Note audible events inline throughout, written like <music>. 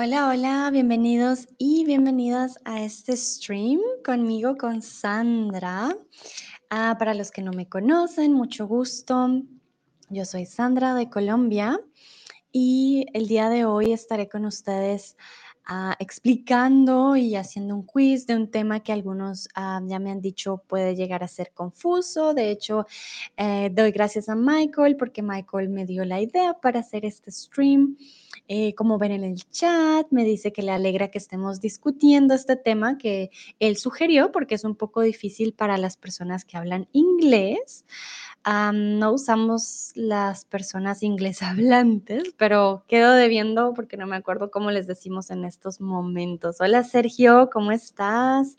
Hola, hola, bienvenidos y bienvenidas a este stream conmigo, con Sandra. Ah, para los que no me conocen, mucho gusto. Yo soy Sandra de Colombia y el día de hoy estaré con ustedes ah, explicando y haciendo un quiz de un tema que algunos ah, ya me han dicho puede llegar a ser confuso. De hecho, eh, doy gracias a Michael porque Michael me dio la idea para hacer este stream. Eh, como ven en el chat, me dice que le alegra que estemos discutiendo este tema que él sugirió porque es un poco difícil para las personas que hablan inglés. No usamos las personas inglés <laughs> hablantes, pero quedo debiendo porque no me acuerdo cómo les decimos en estos momentos. Hola Sergio, ¿cómo estás?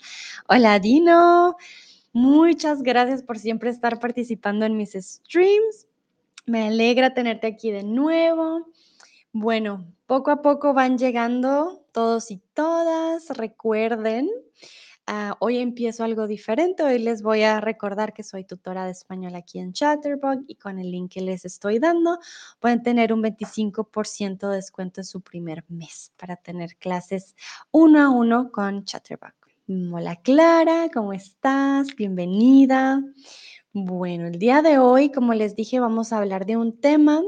Hola Dino. Muchas gracias por siempre estar participando en mis streams. Me alegra tenerte aquí de nuevo. Bueno, poco a poco van llegando todos y todas. Recuerden, ah, hoy empiezo algo diferente. Hoy les voy a recordar que soy tutora de español aquí en Chatterbug y con el link que les estoy dando pueden tener un 25% de descuento en su primer mes para tener clases uno a uno con Chatterbug. Hola Clara, ¿cómo estás? Bienvenida. Bueno, el día de hoy, como les dije, vamos a hablar de un tema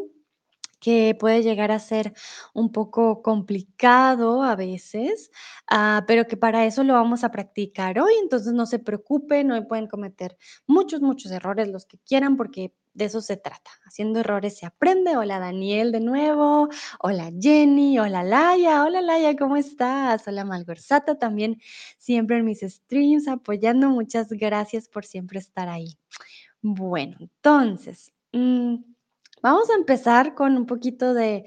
que puede llegar a ser un poco complicado a veces, ah, pero que para eso lo vamos a practicar hoy, entonces no se preocupen, hoy pueden cometer muchos, muchos errores, los que quieran, porque de eso se trata. Haciendo errores se aprende. Hola Daniel de nuevo, hola Jenny, hola Laia, hola Laia, ¿cómo estás? Hola Malgorzata también, siempre en mis streams apoyando, muchas gracias por siempre estar ahí. Bueno, entonces... Mm, Vamos a empezar con un poquito de,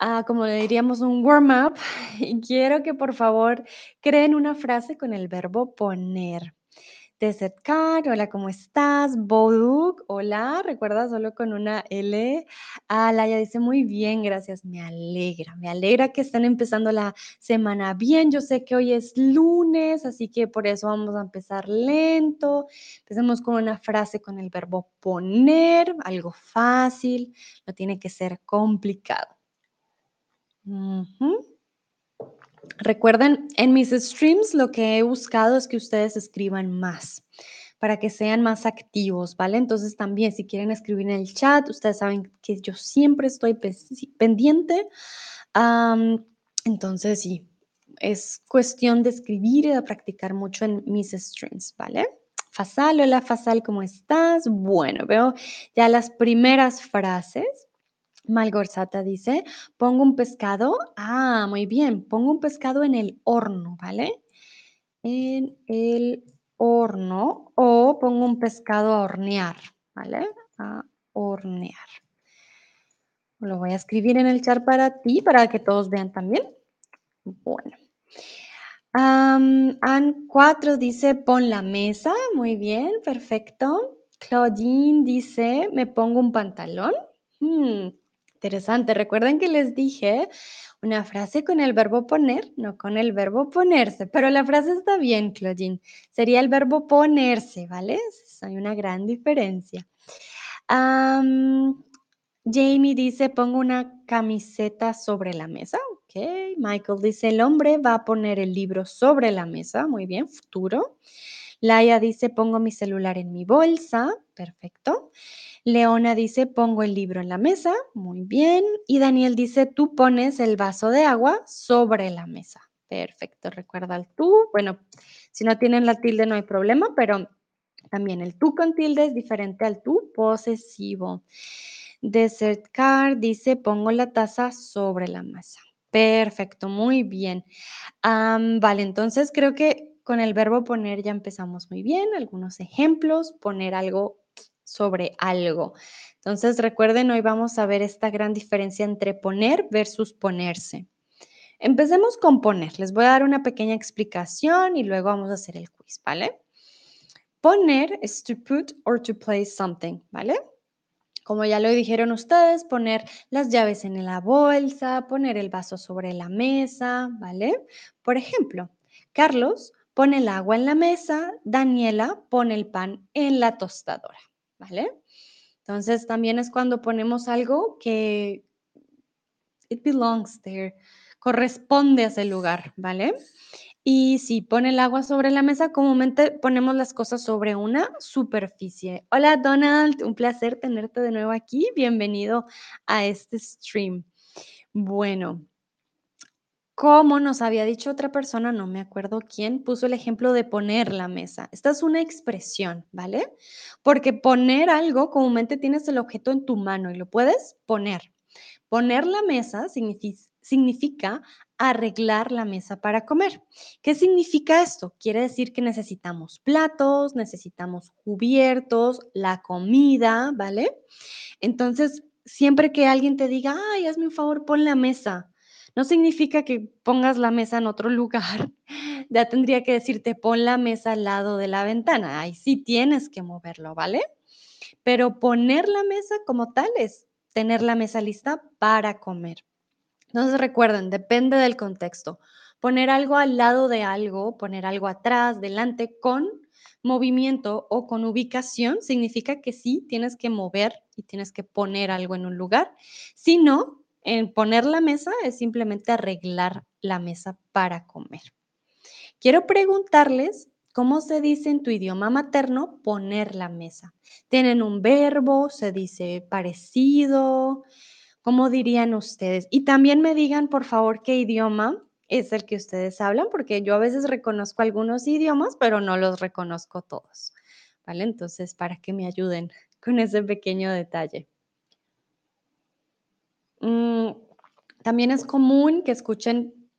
ah, como le diríamos, un warm-up. Y quiero que por favor creen una frase con el verbo poner. Desetcar, hola, ¿cómo estás? Boduk, hola, recuerda solo con una L. Alaya dice muy bien, gracias, me alegra, me alegra que estén empezando la semana bien. Yo sé que hoy es lunes, así que por eso vamos a empezar lento. Empecemos con una frase con el verbo poner, algo fácil, no tiene que ser complicado. Recuerden, en mis streams lo que he buscado es que ustedes escriban más para que sean más activos, ¿vale? Entonces también si quieren escribir en el chat, ustedes saben que yo siempre estoy pendiente. entonces sí, es cuestión de escribir y de practicar mucho en mis streams, ¿vale? Fasal, hola Fasal, ¿cómo estás? Bueno, veo ya las primeras frases. Malgorzata dice, pongo un pescado. Ah, muy bien, pongo un pescado en el horno, ¿vale? En el horno o pongo un pescado a hornear, ¿vale? A hornear. Lo voy a escribir en el chat para ti, para que todos vean también. Bueno. Um, An 4 dice, pon la mesa. Muy bien, perfecto. Claudine dice, me pongo un pantalón. Hmm, Interesante. Recuerden que les dije una frase con el verbo poner, no con el verbo ponerse, pero la frase está bien, Claudine. Sería el verbo ponerse, ¿vale? Hay una gran diferencia. Jamie dice, pongo una camiseta sobre la mesa. Ok. Michael dice, el hombre va a poner el libro sobre la mesa. Muy bien, futuro. Laia dice, pongo mi celular en mi bolsa. Perfecto. Leona dice, pongo el libro en la mesa. Muy bien. Y Daniel dice, tú pones el vaso de agua sobre la mesa. Perfecto. Recuerda el tú. Bueno, si no tienen la tilde no hay problema, pero también el tú con tilde es diferente al tú posesivo. Desert Car dice, pongo la taza sobre la mesa. Perfecto, muy bien. vale, entonces creo que con el verbo poner ya empezamos muy bien. Algunos ejemplos, poner algo sobre algo. Entonces recuerden, hoy vamos a ver esta gran diferencia entre poner versus ponerse. Empecemos con poner. Les voy a dar una pequeña explicación y luego vamos a hacer el quiz, ¿vale? Poner es to put or to place something, ¿vale? Como ya lo dijeron ustedes, poner las llaves en la bolsa, poner el vaso sobre la mesa, ¿vale? Por ejemplo, Carlos pone el agua en la mesa, Daniela pone el pan en la tostadora, ¿vale? Entonces también es cuando ponemos algo que it belongs there, corresponde a ese lugar, ¿vale? Y si pone el agua sobre la mesa, comúnmente ponemos las cosas sobre una superficie. Hola Donald, un placer tenerte de nuevo aquí. Bienvenido a este stream. Bueno, como nos había dicho otra persona, no me acuerdo quién, puso el ejemplo de poner la mesa. Esta es una expresión, ¿vale? Porque poner algo, comúnmente tienes el objeto en tu mano y lo puedes poner. Poner la mesa significa, arreglar la mesa para comer. ¿Qué significa esto? Quiere decir que necesitamos platos, necesitamos cubiertos, la comida, ¿vale? Entonces, siempre que alguien te diga, ay, hazme un favor, pon la mesa, no significa que pongas la mesa en otro lugar. <laughs> Ya tendría que decirte, pon la mesa al lado de la ventana. Ahí sí tienes que moverlo, ¿vale? Pero poner la mesa como tal es tener la mesa lista para comer. Entonces recuerden, depende del contexto. Poner algo al lado de algo, poner algo atrás, delante, con movimiento o con ubicación, significa que sí tienes que mover y tienes que poner algo en un lugar. Si no, en poner la mesa es simplemente arreglar la mesa para comer. Quiero preguntarles cómo se dice en tu idioma materno poner la mesa. ¿Tienen un verbo? ¿Se dice parecido? ¿Cómo dirían ustedes? Y también me digan, por favor, qué idioma es el que ustedes hablan, porque yo a veces reconozco algunos idiomas, pero no los reconozco todos. ¿Vale? Entonces, para que me ayuden con ese pequeño detalle. Mm, también es común que escuchen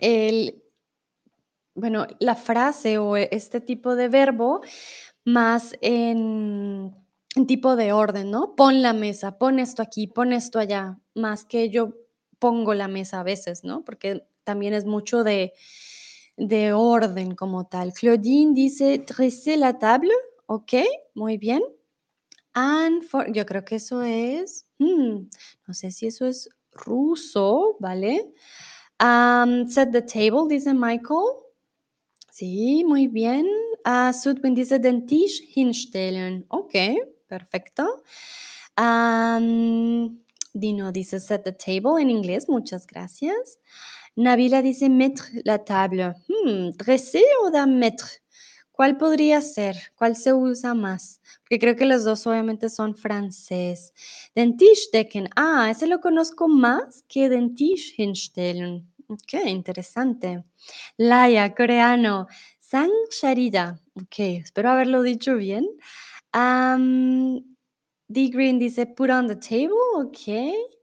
el, bueno, la frase o este tipo de verbo más en, tipo de orden, ¿no? Pon la mesa, pon esto aquí, pon esto allá, más que yo pongo la mesa a veces, ¿no? Porque también es mucho de, de orden como tal. Claudine dice, dresser la table, ok, muy bien. And yo creo que eso es Hmm, no sé si eso es ruso, ¿vale? set the table, dice Michael. Sí, muy bien. Uh, Sudwin dice den Tisch hinstellen. Ok, perfecto. Dino dice set the table en inglés, muchas gracias. Nabila dice mettre la table. Hmm, dresser o da mettre? ¿Cuál podría ser? ¿Cuál se usa más? Porque creo que los dos obviamente son francés. Den Tisch decken. Ah, ese lo conozco más que den Tisch hinstellen. Ok, interesante. Laia, coreano. Sang Sharida. Ok, espero haberlo dicho bien. D. Green dice put on the table. Ok.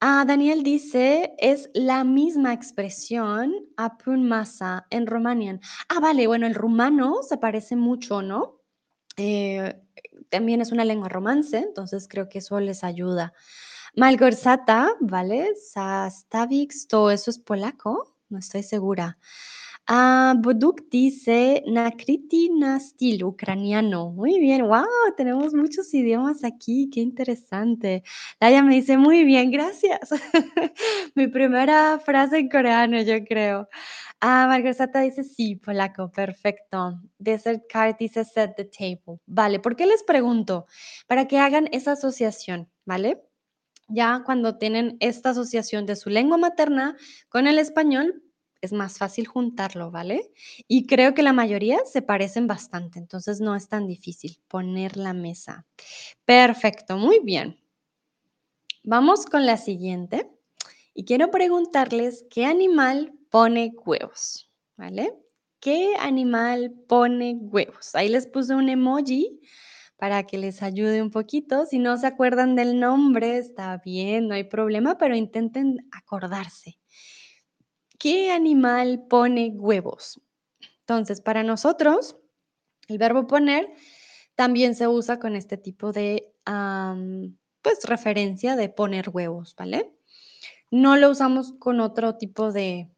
Ah, Daniel dice, es la misma expresión masa en romanian. Ah, vale, bueno, el rumano se parece mucho, ¿no? Eh, también es una lengua romance, entonces creo que eso les ayuda. Malgorzata, ¿vale? Sastavix, todo eso es polaco, no estoy segura. Ah, Boduk dice Nakriti Nastil, ucraniano. Muy bien, wow, tenemos muchos idiomas aquí, qué interesante. Laia me dice, muy bien, gracias. <laughs> Mi primera frase en coreano, yo creo. Ah, Margaret dice, sí, polaco, perfecto. Desert Card dice, set the table. Vale, ¿por qué les pregunto? Para que hagan esa asociación, ¿vale? Ya cuando tienen esta asociación de su lengua materna con el español, es más fácil juntarlo, ¿vale? Y creo que la mayoría se parecen bastante, entonces no es tan difícil poner la mesa. Perfecto, muy bien. Vamos con la siguiente. Y quiero preguntarles, ¿qué animal pone huevos? ¿Vale? ¿Qué animal pone huevos? Ahí les puse un emoji para que les ayude un poquito. Si no se acuerdan del nombre, está bien, no hay problema, pero intenten acordarse. ¿Qué animal pone huevos? Entonces, para nosotros, el verbo poner también se usa con este tipo de, pues, referencia de poner huevos, ¿vale? No lo usamos con otro tipo de,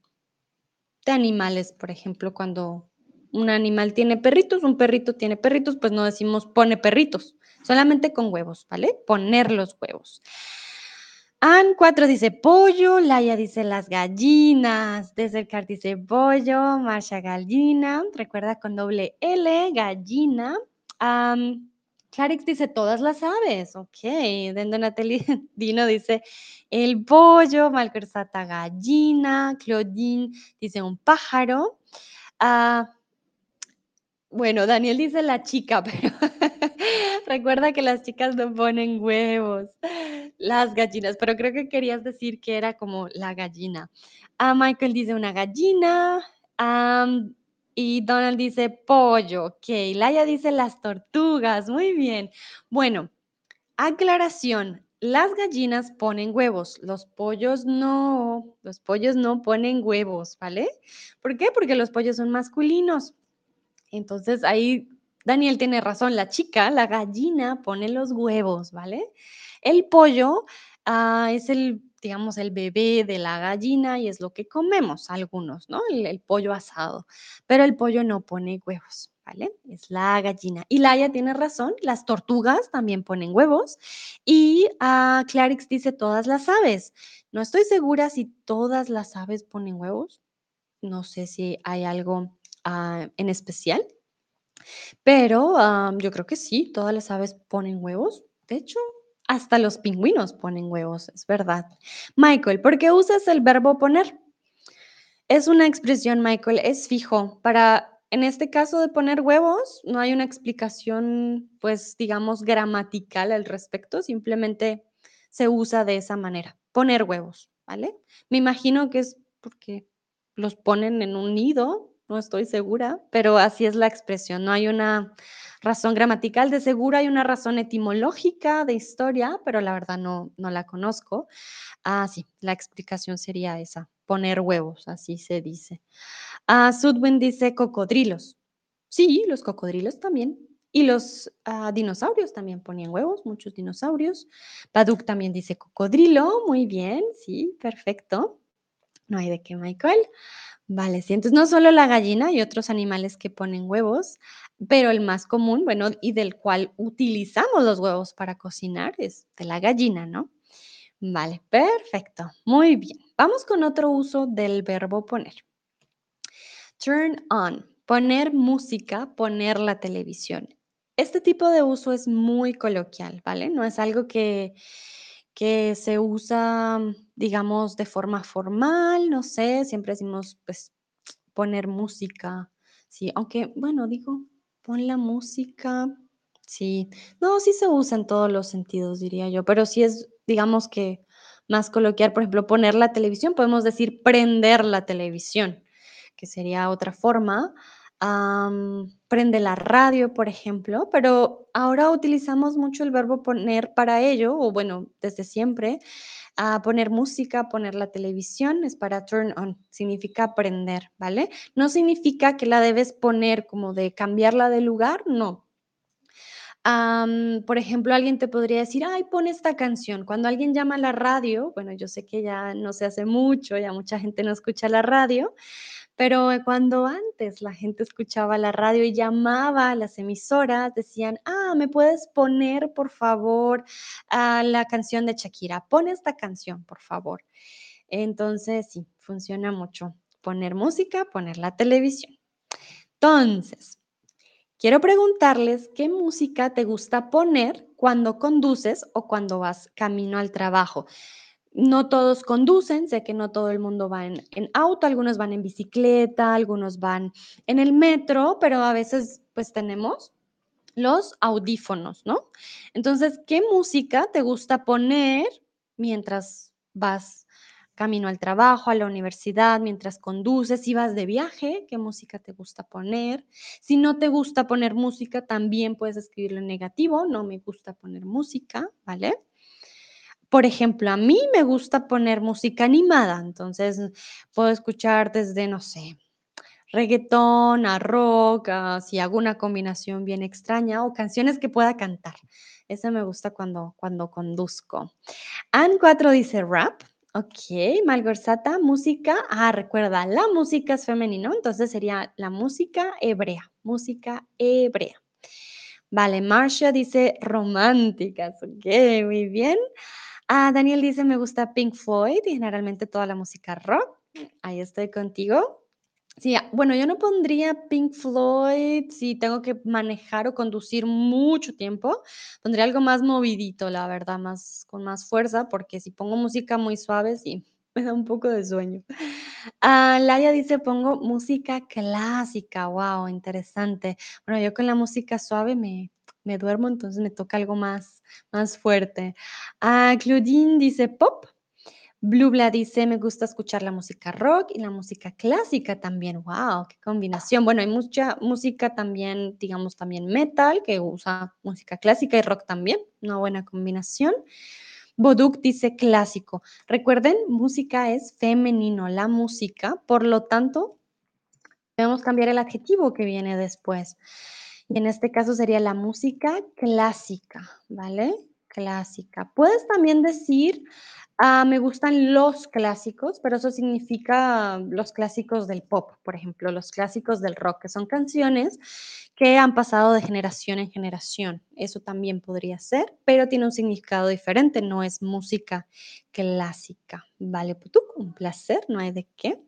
de animales, por ejemplo, cuando un animal tiene perritos, un perrito tiene perritos, pues no decimos pone perritos, solamente con huevos, ¿vale? Poner los huevos. An 4 dice pollo, Laia dice las gallinas, Desercar dice pollo, Marsha gallina, recuerda con doble L, gallina. Clarix dice, todas las aves. Ok. Dendo <laughs> Dino dice, el pollo. Malcorsata, gallina. Claudine dice, un pájaro. Ah, bueno, Daniel dice la chica, <laughs> pero recuerda que las chicas no ponen huevos, las gallinas, pero creo que querías decir que era como la gallina. Ah, Michael dice una gallina. y Donald dice pollo. Ok, Laia dice las tortugas. Muy bien. Bueno, aclaración. Las gallinas ponen huevos, los pollos no, los pollos no ponen huevos, ¿vale? ¿Por qué? Porque los pollos son masculinos. Entonces ahí Daniel tiene razón, la chica, la gallina pone los huevos, ¿vale? El pollo ah, es el, digamos, el bebé de la gallina y es lo que comemos algunos, ¿no? El, pollo asado, pero el pollo no pone huevos, ¿vale? Es la gallina. Y Laia tiene razón, las tortugas también ponen huevos y uh, Clarix dice todas las aves. No estoy segura si todas las aves ponen huevos. No sé si hay algo Ah, en especial. Pero yo creo que sí, todas las aves ponen huevos. De hecho, hasta los pingüinos ponen huevos, es verdad. Michael, ¿por qué usas el verbo poner? Es una expresión, Michael, es fijo. Para, en este caso de poner huevos, no hay una explicación, pues, digamos, gramatical al respecto, simplemente se usa de esa manera, poner huevos, ¿vale? Me imagino que es porque los ponen en un nido no estoy segura, pero así es la expresión. No hay una razón gramatical, de seguro hay una razón etimológica de historia, pero la verdad no, no la conozco. Ah, sí, la explicación sería esa, poner huevos, así se dice. Ah, Sudwin dice cocodrilos. Sí, los cocodrilos también. Y los ah, dinosaurios también ponían huevos, muchos dinosaurios. Baduk también dice cocodrilo, muy bien, sí, perfecto. No hay de qué, Michael. Vale, sí, entonces no solo la gallina y otros animales que ponen huevos, pero el más común, bueno, y del cual utilizamos los huevos para cocinar es de la gallina, ¿no? Vale, perfecto. Muy bien. Vamos con otro uso del verbo poner. Turn on, poner música, poner la televisión. Este tipo de uso es muy coloquial, ¿vale? No es algo que, que se usa, digamos, de forma formal, no sé, siempre decimos, pues, poner música, sí, aunque, bueno, digo, pon la música, sí, no, sí se usa en todos los sentidos, diría yo, pero sí es, digamos que más coloquial, por ejemplo, poner la televisión, podemos decir prender la televisión, que sería otra forma, prende la radio, por ejemplo, pero ahora utilizamos mucho el verbo poner para ello, o bueno, desde siempre, a poner música, poner la televisión, es para turn on, significa prender, ¿vale? No significa que la debes poner como de cambiarla de lugar, no. por ejemplo, alguien te podría decir, ay, pon esta canción. Cuando alguien llama a la radio, bueno, yo sé que ya no se hace mucho, ya mucha gente no escucha la radio, pero cuando antes la gente escuchaba la radio y llamaba a las emisoras, decían, ah, ¿me puedes poner, por favor, a la canción de Shakira? Pon esta canción, por favor. Entonces, sí, funciona mucho. Poner música, poner la televisión. Entonces, quiero preguntarles qué música te gusta poner cuando conduces o cuando vas camino al trabajo no todos conducen, sé que no todo el mundo va en, auto, algunos van en bicicleta, algunos van en el metro, pero a veces pues tenemos los audífonos, ¿no? Entonces, ¿qué música te gusta poner mientras vas camino al trabajo, a la universidad, mientras conduces, si vas de viaje, qué música te gusta poner? Si no te gusta poner música, también puedes escribirlo en negativo, no me gusta poner música, ¿vale? Por ejemplo, a mí me gusta poner música animada, entonces puedo escuchar desde, no sé, reggaetón a rock, si hago una combinación bien extraña o canciones que pueda cantar. Eso me gusta cuando, cuando conduzco. An 4 dice rap. Ok, Malgorzata, música. Ah, recuerda, la música es femenino, entonces sería la música hebrea, música hebrea. Vale, Marcia dice románticas. Ok, muy bien. Ah, Daniel dice, me gusta Pink Floyd y generalmente toda la música rock. Ahí estoy contigo. Sí, ah, bueno, yo no pondría Pink Floyd si tengo que manejar o conducir mucho tiempo, pondría algo más movidito, la verdad, más con más fuerza, porque si pongo música muy suave, sí, <laughs> me da un poco de sueño. Ah, Laia dice: "Pongo música clásica". Guau, interesante. Bueno, yo con la música suave me me duermo, entonces me toca algo más más fuerte. Ah, Claudine dice: "Pop". Blubla dice: "Me gusta escuchar la música rock y la música clásica también". Guau, qué combinación. Bueno, hay mucha música también, digamos, también metal, que usa música clásica y rock también, una buena combinación. Boduk dice: "Clásico". Recuerden, música es femenino, la música, por lo tanto, debemos cambiar el adjetivo que viene después. Y en este caso sería la música clásica, ¿vale? Clásica. Puedes también decir, ah, me gustan los clásicos, pero eso significa los clásicos del pop, por ejemplo, los clásicos del rock, que son canciones que han pasado de generación en generación. Eso también podría ser, pero tiene un significado diferente, no es música clásica. Vale, Putuk, un placer, no hay de qué.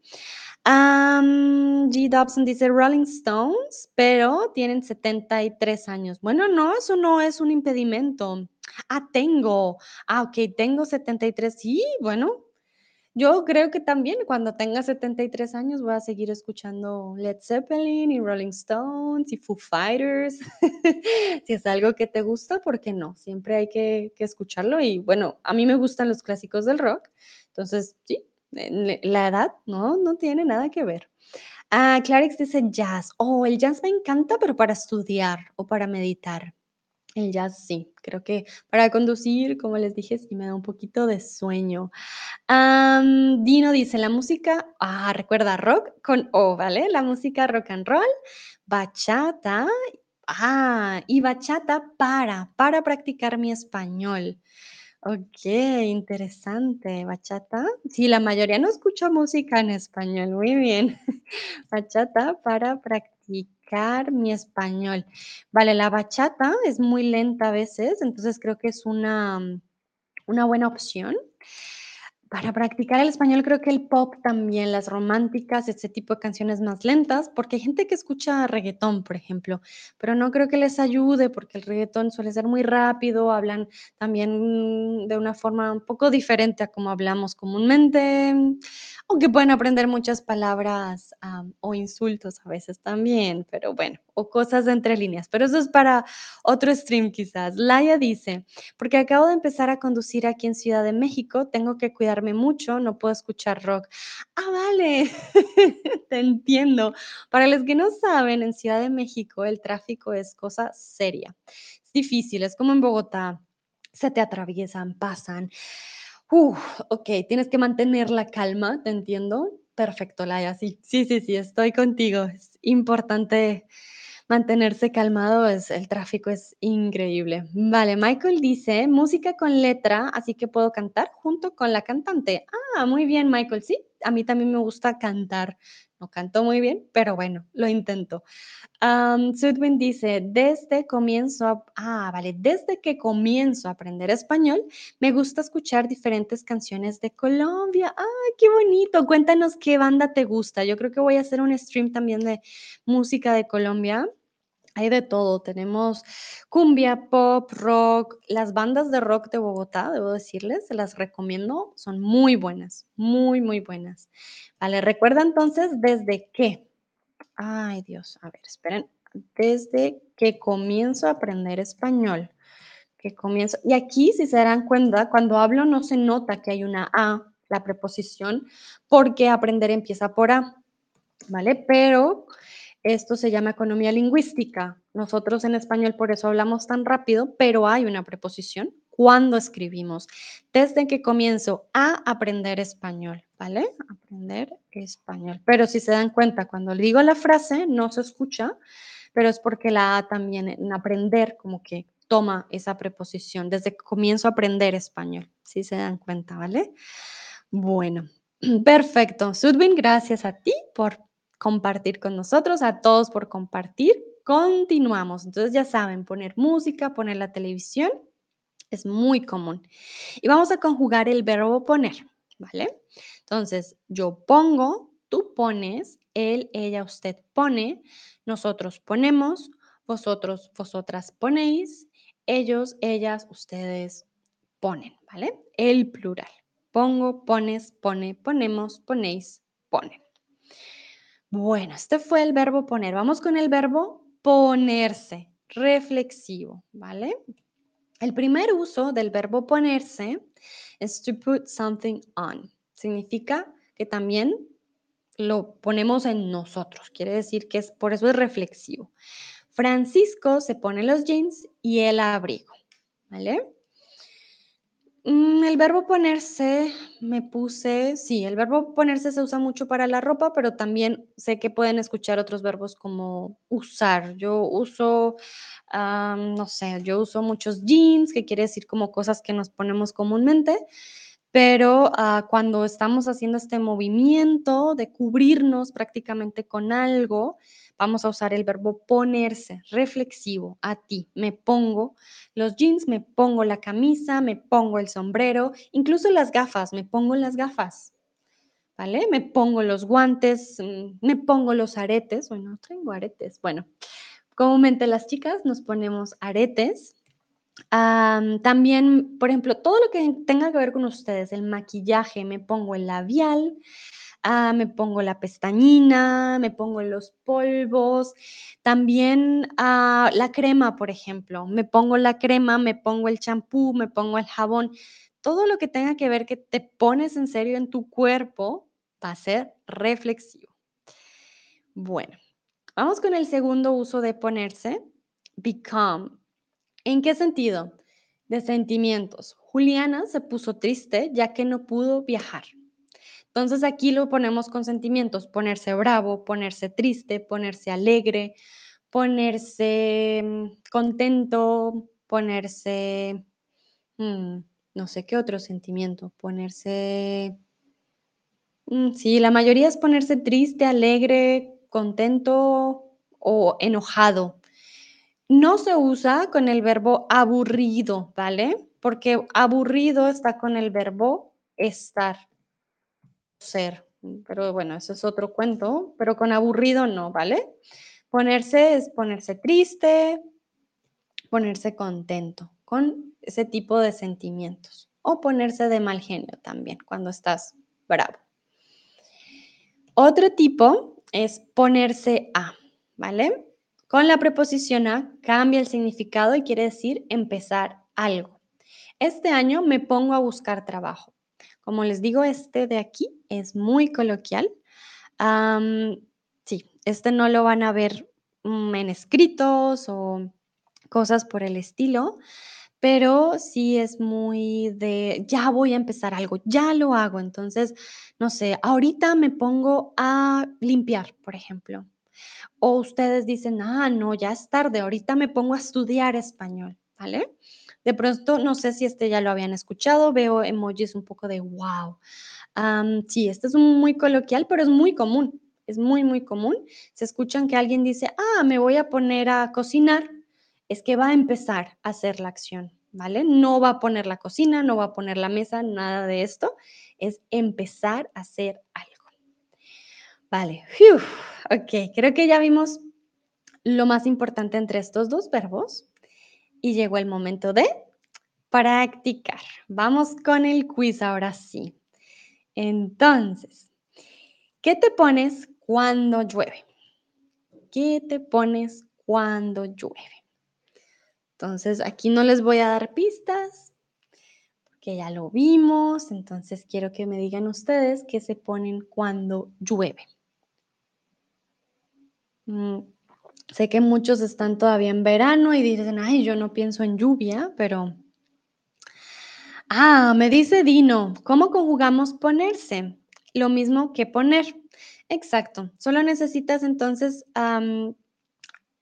G. Dobson dice Rolling Stones, pero tienen 73 años. Bueno, no, eso no es un impedimento. Ah, tengo. Ah, okey, tengo 73. Sí, bueno, yo creo que también cuando tenga 73 años voy a seguir escuchando Led Zeppelin y Rolling Stones y Foo Fighters. <laughs> Si es algo que te gusta, ¿por qué no? Siempre hay que escucharlo y, bueno, a mí me gustan los clásicos del rock, entonces, sí, la edad no no tiene nada que ver. Ah, Clarix dice jazz. Oh, el jazz me encanta, pero para estudiar o para meditar. El jazz sí, creo que para conducir, como les dije, sí me da un poquito de sueño. Dino dice: "La música", ah, recuerda rock con O, ¿vale? La música rock and roll, bachata, ah, y bachata para, para practicar mi español. Okey, interesante, bachata. Sí, la mayoría no escucha música en español, muy bien. <laughs> Bachata para practicar mi español. Vale, la bachata es muy lenta a veces, entonces creo que es una una buena opción. Para practicar el español, creo que el pop también, las románticas, ese tipo de canciones más lentas, porque hay gente que escucha reguetón, por ejemplo, pero no creo que les ayude, porque el reguetón suele ser muy rápido, hablan también de una forma un poco diferente a como hablamos comúnmente, aunque pueden aprender muchas palabras, o insultos a veces también, pero bueno, o cosas de entre líneas, pero eso es para otro stream quizás. Laia dice: "Porque acabo de empezar a conducir aquí en Ciudad de México, tengo que cuidarme mucho, no puedo escuchar rock". Ah, vale, <laughs> te entiendo. Para los que no saben, en Ciudad de México el tráfico es cosa seria. Es difícil, es como en Bogotá, se te atraviesan, pasan. Uf, okey, tienes que mantener la calma, te entiendo. Perfecto, Laia, sí, sí, sí, sí, estoy contigo. Es importante mantenerse calmado, es el tráfico es increíble. Vale, Michael dice: "Música con letra, así que puedo cantar junto con la cantante". Ah, muy bien, Michael. Sí, a mí también me gusta cantar. No canto muy bien, pero bueno, lo intento. Am, Sudwin dice: "Desde comienzo a" ah, vale, "desde que comienzo a aprender español, me gusta escuchar diferentes canciones de Colombia". ¡Ay, qué bonito! Cuéntanos qué banda te gusta. Yo creo que voy a hacer un stream también de música de Colombia. Hay de todo, tenemos cumbia, pop, rock. Las bandas de rock de Bogotá, debo decirles, se las recomiendo, son muy buenas, muy, muy buenas. Vale, recuerda entonces, ¿desde qué? Ay, Dios, a ver, esperen. Desde que comienzo a aprender español, que comienzo y aquí, si se dan cuenta, cuando hablo no se nota que hay una A, la preposición, porque aprender empieza por A, ¿vale? Pero esto se llama economía lingüística. Nosotros en español por eso hablamos tan rápido, pero hay una preposición cuando escribimos. Desde que comienzo a aprender español, ¿vale? Aprender español. Pero si se dan cuenta, cuando digo la frase no se escucha, pero es porque la A también en aprender como que toma esa preposición. Desde que comienzo a aprender español, si se dan cuenta, ¿vale? Bueno, <clears throat> perfecto. Sudwin, gracias a ti por compartir con nosotros, a todos por compartir. Continuamos. Entonces, ya saben, poner música, poner la televisión, es muy común. Y vamos a conjugar el verbo poner, ¿vale? Entonces, yo pongo, tú pones, él, ella, usted pone, nosotros ponemos, vosotros, vosotras ponéis, ellos, ellas, ustedes ponen, ¿vale? El plural. Pongo, pones, pone, ponemos, ponéis, ponen. Bueno, este fue el verbo poner. Vamos con el verbo ponerse, reflexivo, ¿vale? El primer uso del verbo ponerse es to put something on. Significa que también lo ponemos en nosotros. Quiere decir que es por eso es reflexivo. Francisco se pone los jeans y el abrigo, ¿vale? Mm, el verbo ponerse, me puse, sí, el verbo ponerse se usa mucho para la ropa, pero también sé que pueden escuchar otros verbos como usar. Yo uso, no sé, yo uso muchos jeans, que quiere decir como cosas que nos ponemos comúnmente, pero ah, cuando estamos haciendo este movimiento de cubrirnos prácticamente con algo, vamos a usar el verbo ponerse, reflexivo, a ti. Me pongo los jeans, me pongo la camisa, me pongo el sombrero, incluso las gafas, me pongo las gafas. ¿Vale? Me pongo los guantes, mm, me pongo los aretes. Bueno, no tengo aretes. Bueno, comúnmente las chicas nos ponemos aretes también, por ejemplo, todo lo que tenga que ver con ustedes, el maquillaje, me pongo el labial, ah, me pongo la pestañina, me pongo los polvos, también ah, la crema, por ejemplo, me pongo la crema, me pongo el champú, me pongo el jabón, todo lo que tenga que ver que te pones en serio en tu cuerpo va a ser reflexivo. Bueno, vamos con el segundo uso de ponerse, become. ¿En qué sentido? De sentimientos. Juliana se puso triste ya que no pudo viajar. Entonces aquí lo ponemos con sentimientos, ponerse bravo, ponerse triste, ponerse alegre, ponerse mm, contento, ponerse, mm, no sé qué otro sentimiento, ponerse, mm, sí, la mayoría es ponerse triste, alegre, contento o enojado. No se usa con el verbo aburrido, ¿vale? Porque aburrido está con el verbo estar, ser. Pero bueno, eso es otro cuento, pero con aburrido no, ¿vale? Ponerse es ponerse triste, ponerse contento, con ese tipo de sentimientos. O ponerse de mal genio también, cuando estás bravo. Otro tipo es ponerse a, ¿vale? Con la preposición a cambia el significado y quiere decir empezar algo. Este año me pongo a buscar trabajo. Como les digo, este de aquí es muy coloquial. sí, este no lo van a ver mm, en escritos o cosas por el estilo, pero sí es muy de, ya voy a empezar algo, ya lo hago. Entonces, no sé, ahorita me pongo a limpiar, por ejemplo. O ustedes dicen, ah, no, ya es tarde, ahorita me pongo a estudiar español, ¿vale? De pronto, no sé si este ya lo habían escuchado, veo emojis un poco de wow. sí, este es muy coloquial, pero es muy común, es muy, muy común. Se escuchan que alguien dice, ah, me voy a poner a cocinar, es que va a empezar a hacer la acción, ¿vale? No va a poner la cocina, no va a poner la mesa, nada de esto, es empezar a hacer algo. Vale, ok, creo que ya vimos lo más importante entre estos dos verbos y llegó el momento de practicar. Vamos con el quiz ahora sí. Entonces, ¿qué te pones cuando llueve? ¿Qué te pones cuando llueve? Entonces, aquí no les voy a dar pistas porque ya lo vimos. Entonces, quiero que me digan ustedes qué se ponen cuando llueve. Sé que muchos están todavía en verano y dicen, ay, yo no pienso en lluvia, pero... Ah, me dice Dino, ¿cómo conjugamos ponerse? Lo mismo que poner. Exacto, solo necesitas entonces,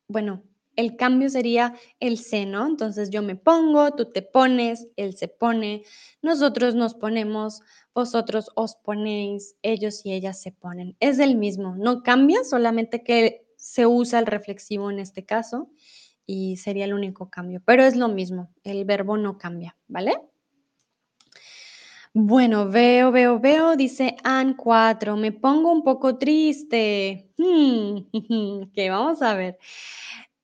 bueno, el cambio sería el se, ¿no? Entonces yo me pongo, tú te pones, él se pone, nosotros nos ponemos, vosotros os ponéis, ellos y ellas se ponen. Es el mismo, no cambia, solamente que se usa el reflexivo en este caso y sería el único cambio, pero es lo mismo, el verbo no cambia, ¿vale? Bueno, veo, veo, veo, dice Ann 4, me pongo un poco triste. Hmm, <laughs> ok, vamos a ver.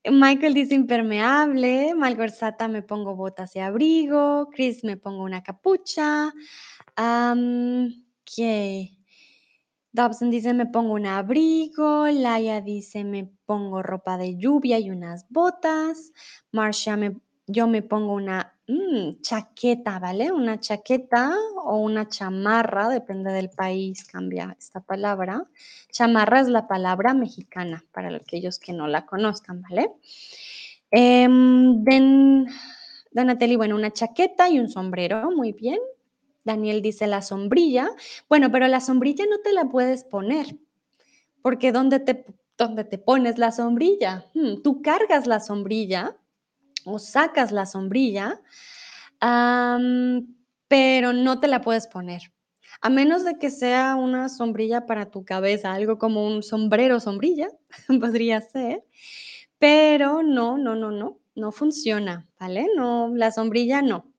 Michael dice impermeable, Malgorzata me pongo botas y abrigo, Chris me pongo una capucha. Um. Dobson dice me pongo un abrigo, Laia dice me pongo ropa de lluvia y unas botas, Marcia me, yo me pongo una mm, chaqueta, ¿vale? Una chaqueta o una chamarra, depende del país, cambia esta palabra. Chamarra es la palabra mexicana, para aquellos que no la conozcan, ¿vale? Eh, Donatelli, bueno, una chaqueta y un sombrero, muy bien. Daniel dice la sombrilla. Bueno, pero la sombrilla no te la puedes poner, porque ¿dónde te, dónde te pones la sombrilla? Hmm, tú cargas la sombrilla o sacas la sombrilla, pero no te la puedes poner. A menos de que sea una sombrilla para tu cabeza, algo como un sombrero sombrilla, <laughs> podría ser. Pero no, no, no, no, no funciona, ¿vale? No, la sombrilla no.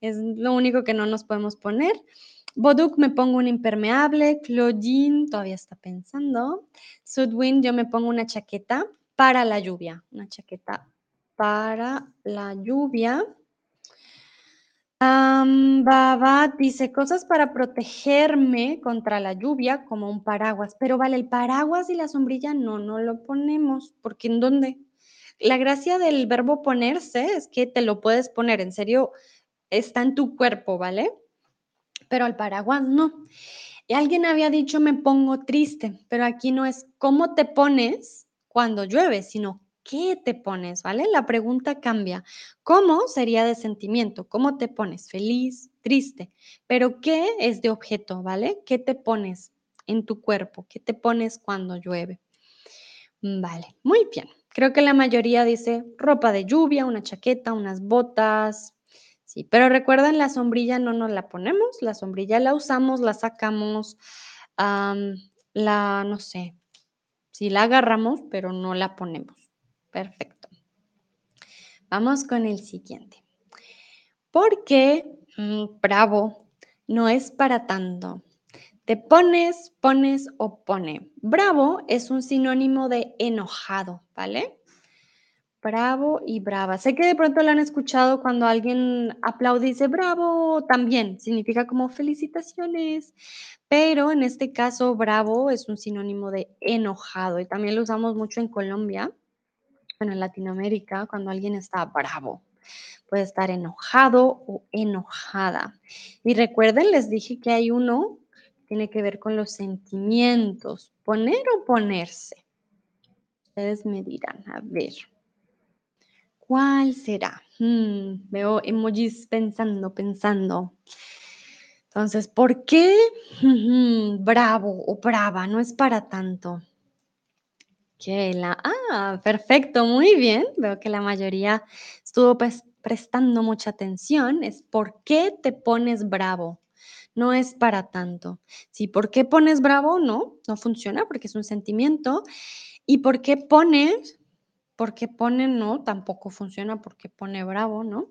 Es lo único que no nos podemos poner. Boduk me pongo un impermeable. Claudine todavía está pensando. Sudwin yo me pongo una chaqueta para la lluvia. Una chaqueta para la lluvia. Um, Babat dice cosas para protegerme contra la lluvia, como un paraguas. Pero vale, el paraguas y la sombrilla no, no lo ponemos, porque ¿en dónde? La gracia del verbo ponerse es que te lo puedes poner, en serio, está en tu cuerpo, ¿vale? Pero al paraguas no. Y alguien había dicho me pongo triste, pero aquí no es cómo te pones cuando llueve, sino qué te pones, ¿vale? La pregunta cambia. ¿Cómo sería de sentimiento? ¿Cómo te pones? Feliz, triste. Pero ¿qué es de objeto, ¿vale? ¿Qué te pones en tu cuerpo? ¿Qué te pones cuando llueve? Vale, muy bien. Creo que la mayoría dice ropa de lluvia, una chaqueta, unas botas. Sí, pero recuerden, la sombrilla no nos la ponemos, la sombrilla la usamos, la sacamos, la, no sé, si la agarramos, pero no la ponemos. Perfecto. Vamos con el siguiente. Porque, mm, bravo, no es para tanto. Te pones, pones o pone. Bravo es un sinónimo de enojado, ¿vale? Bravo y brava. Sé que de pronto lo han escuchado cuando alguien aplaude y dice bravo, también significa como felicitaciones, pero en este caso bravo es un sinónimo de enojado y también lo usamos mucho en Colombia bueno, en Latinoamérica, cuando alguien está bravo, puede estar enojado o enojada. Y recuerden, les dije que hay uno que tiene que ver con los sentimientos, poner o ponerse. Ustedes me dirán, a ver. ¿Cuál será? Hmm, veo emojis pensando, pensando. Entonces, ¿por qué <laughs> bravo o brava? No es para tanto. Que la ah, perfecto, muy bien. Veo que la mayoría estuvo prestando mucha atención. Es ¿por qué te pones bravo? No es para tanto. Si ¿por qué pones bravo? No, no funciona porque es un sentimiento. ¿Y por qué pones? Porque pone no, tampoco funciona porque pone bravo, ¿no?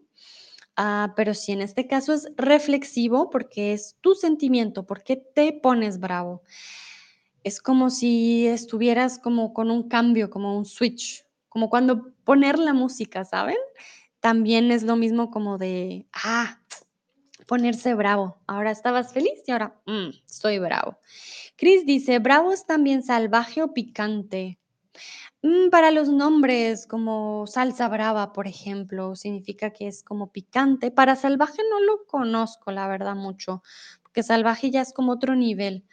Ah, pero si en este caso es reflexivo porque es tu sentimiento, ¿por qué te pones bravo? es como si estuvieras como con un cambio, como un switch, como cuando poner la música, ¿saben? También es lo mismo como de, ah, ponerse bravo. Ahora estabas feliz y ahora mm, estoy bravo. Chris dice, bravo es también salvaje o picante. Mm, para los nombres como salsa brava, por ejemplo, significa que es como picante. Para salvaje no lo conozco, la verdad, mucho, porque salvaje ya es como otro nivel.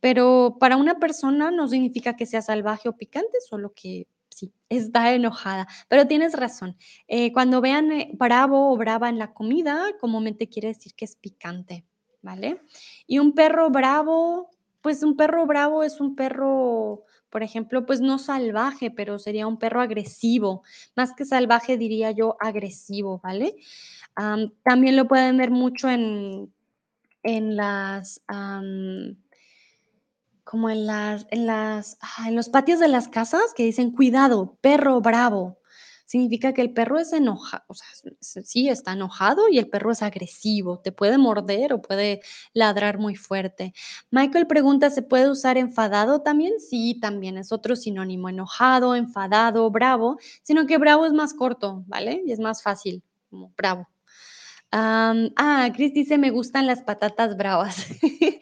Pero para una persona no significa que sea salvaje o picante, solo que sí, está enojada. Pero tienes razón. Eh, cuando vean eh, bravo o brava en la comida, comúnmente quiere decir que es picante, ¿vale? Y un perro bravo, pues un perro bravo es un perro, por ejemplo, pues no salvaje, pero sería un perro agresivo. Más que salvaje diría yo agresivo, ¿vale? también lo pueden ver mucho en, en las como en las en las en los patios de las casas que dicen: "Cuidado, perro bravo", significa que el perro es enojado, o sea, sí está enojado y el perro es agresivo, te puede morder o puede ladrar muy fuerte. Michael pregunta, ¿se puede usar enfadado también? Sí, también es otro sinónimo, enojado, enfadado, bravo, sino que bravo es más corto, ¿vale? Y es más fácil, como bravo ah, Chris dice: "Me gustan las patatas bravas". <laughs>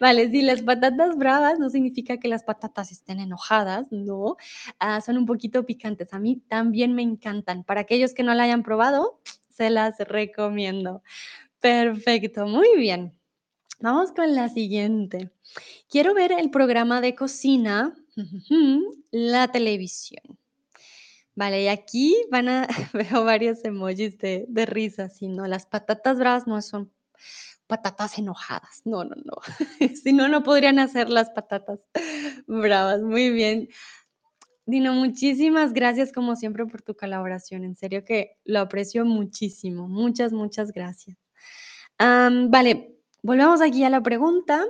Vale, sí, las patatas bravas no significa que las patatas estén enojadas, no, ah, son un poquito picantes. A mí también me encantan. Para aquellos que no la hayan probado, se las recomiendo. Perfecto, muy bien. Vamos con la siguiente. Quiero ver el programa de cocina, <laughs> la televisión. Vale, y aquí van a <laughs> veo varios emojis de de risa, sí, no, las patatas bravas no son patatas enojadas, no, no, no, <laughs> si no, no podrían hacer las patatas bravas, muy bien. Dino, muchísimas gracias como siempre por tu colaboración, en serio que lo aprecio muchísimo, muchas, muchas gracias. vale, volvemos aquí a la pregunta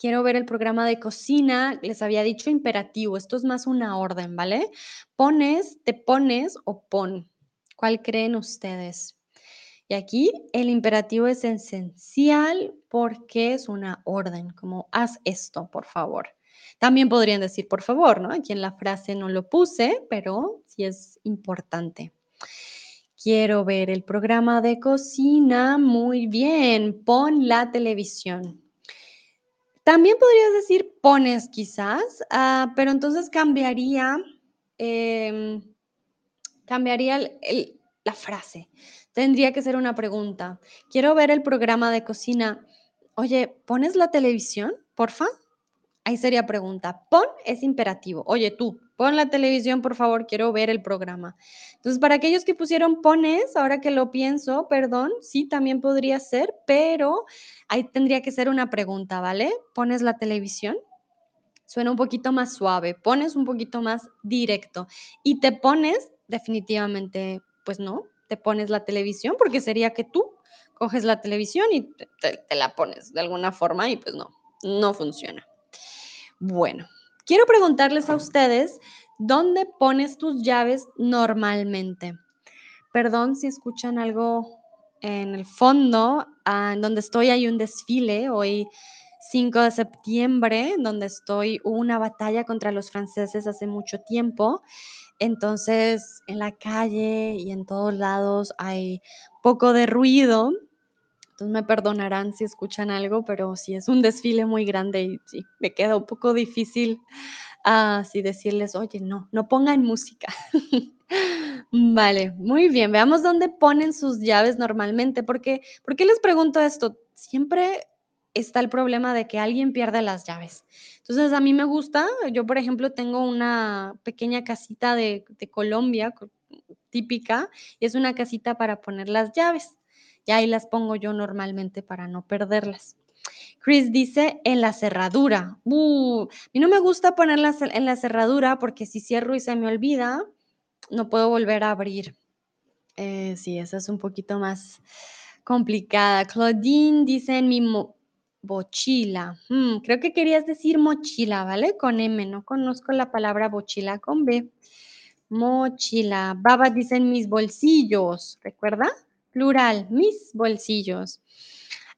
quiero ver el programa de cocina, les había dicho imperativo, esto es más una orden, ¿vale? Pones, te pones o pon. ¿Cuál creen ustedes? Y aquí el imperativo es esencial porque es una orden, como haz esto, por favor. También podrían decir por favor, ¿no? Aquí en la frase no lo puse, pero sí es importante. Quiero ver el programa de cocina. Muy bien, pon la televisión. También podrías decir pones quizás, ah, pero entonces cambiaría, em, cambiaría la frase. Tendría que ser una pregunta. Quiero ver el programa de cocina. Oye, ¿pones la televisión, porfa? Ahí sería pregunta. Pon es imperativo. Oye, tú, pon la televisión, por favor, quiero ver el programa. Entonces, para aquellos que pusieron pones, ahora que lo pienso, perdón, sí, también podría ser, pero ahí tendría que ser una pregunta, ¿vale? ¿Pones la televisión? Suena un poquito más suave, pones un poquito más directo y te pones definitivamente, pues no, te pones la televisión porque sería que tú coges la televisión y te, la pones de alguna forma y pues no, no funciona. Bueno, quiero preguntarles a ustedes, ¿dónde pones tus llaves normalmente? Perdón si escuchan algo en el fondo, ah, en donde estoy hay un desfile, hoy 5 de septiembre, donde estoy, hubo una batalla contra los franceses hace mucho tiempo, entonces en la calle y en todos lados hay poco de ruido, entonces me perdonarán si escuchan algo, pero sí es un desfile muy grande y me queda un poco difícil así decirles, oye, no, no pongan música. <laughs> Vale, muy bien. Veamos dónde ponen sus llaves normalmente. Porque, ¿Por qué les pregunto esto? Siempre está el problema de que alguien pierde las llaves. Entonces, a mí me gusta, yo por ejemplo tengo una pequeña casita de, Colombia típica y es una casita para poner las llaves. Y ahí las pongo yo normalmente para no perderlas. Chris dice en la cerradura. Uh, a mí no me gusta ponerlas en la cerradura porque si cierro y se me olvida, no puedo volver a abrir. Eh, sí, esa es un poquito más complicada. Claudine dice en mi mochila. Hmm, creo que querías decir mochila, ¿vale? Con M, no conozco la palabra mochila con B. Mochila. Baba dice en mis bolsillos, ¿recuerda? Plural, mis bolsillos.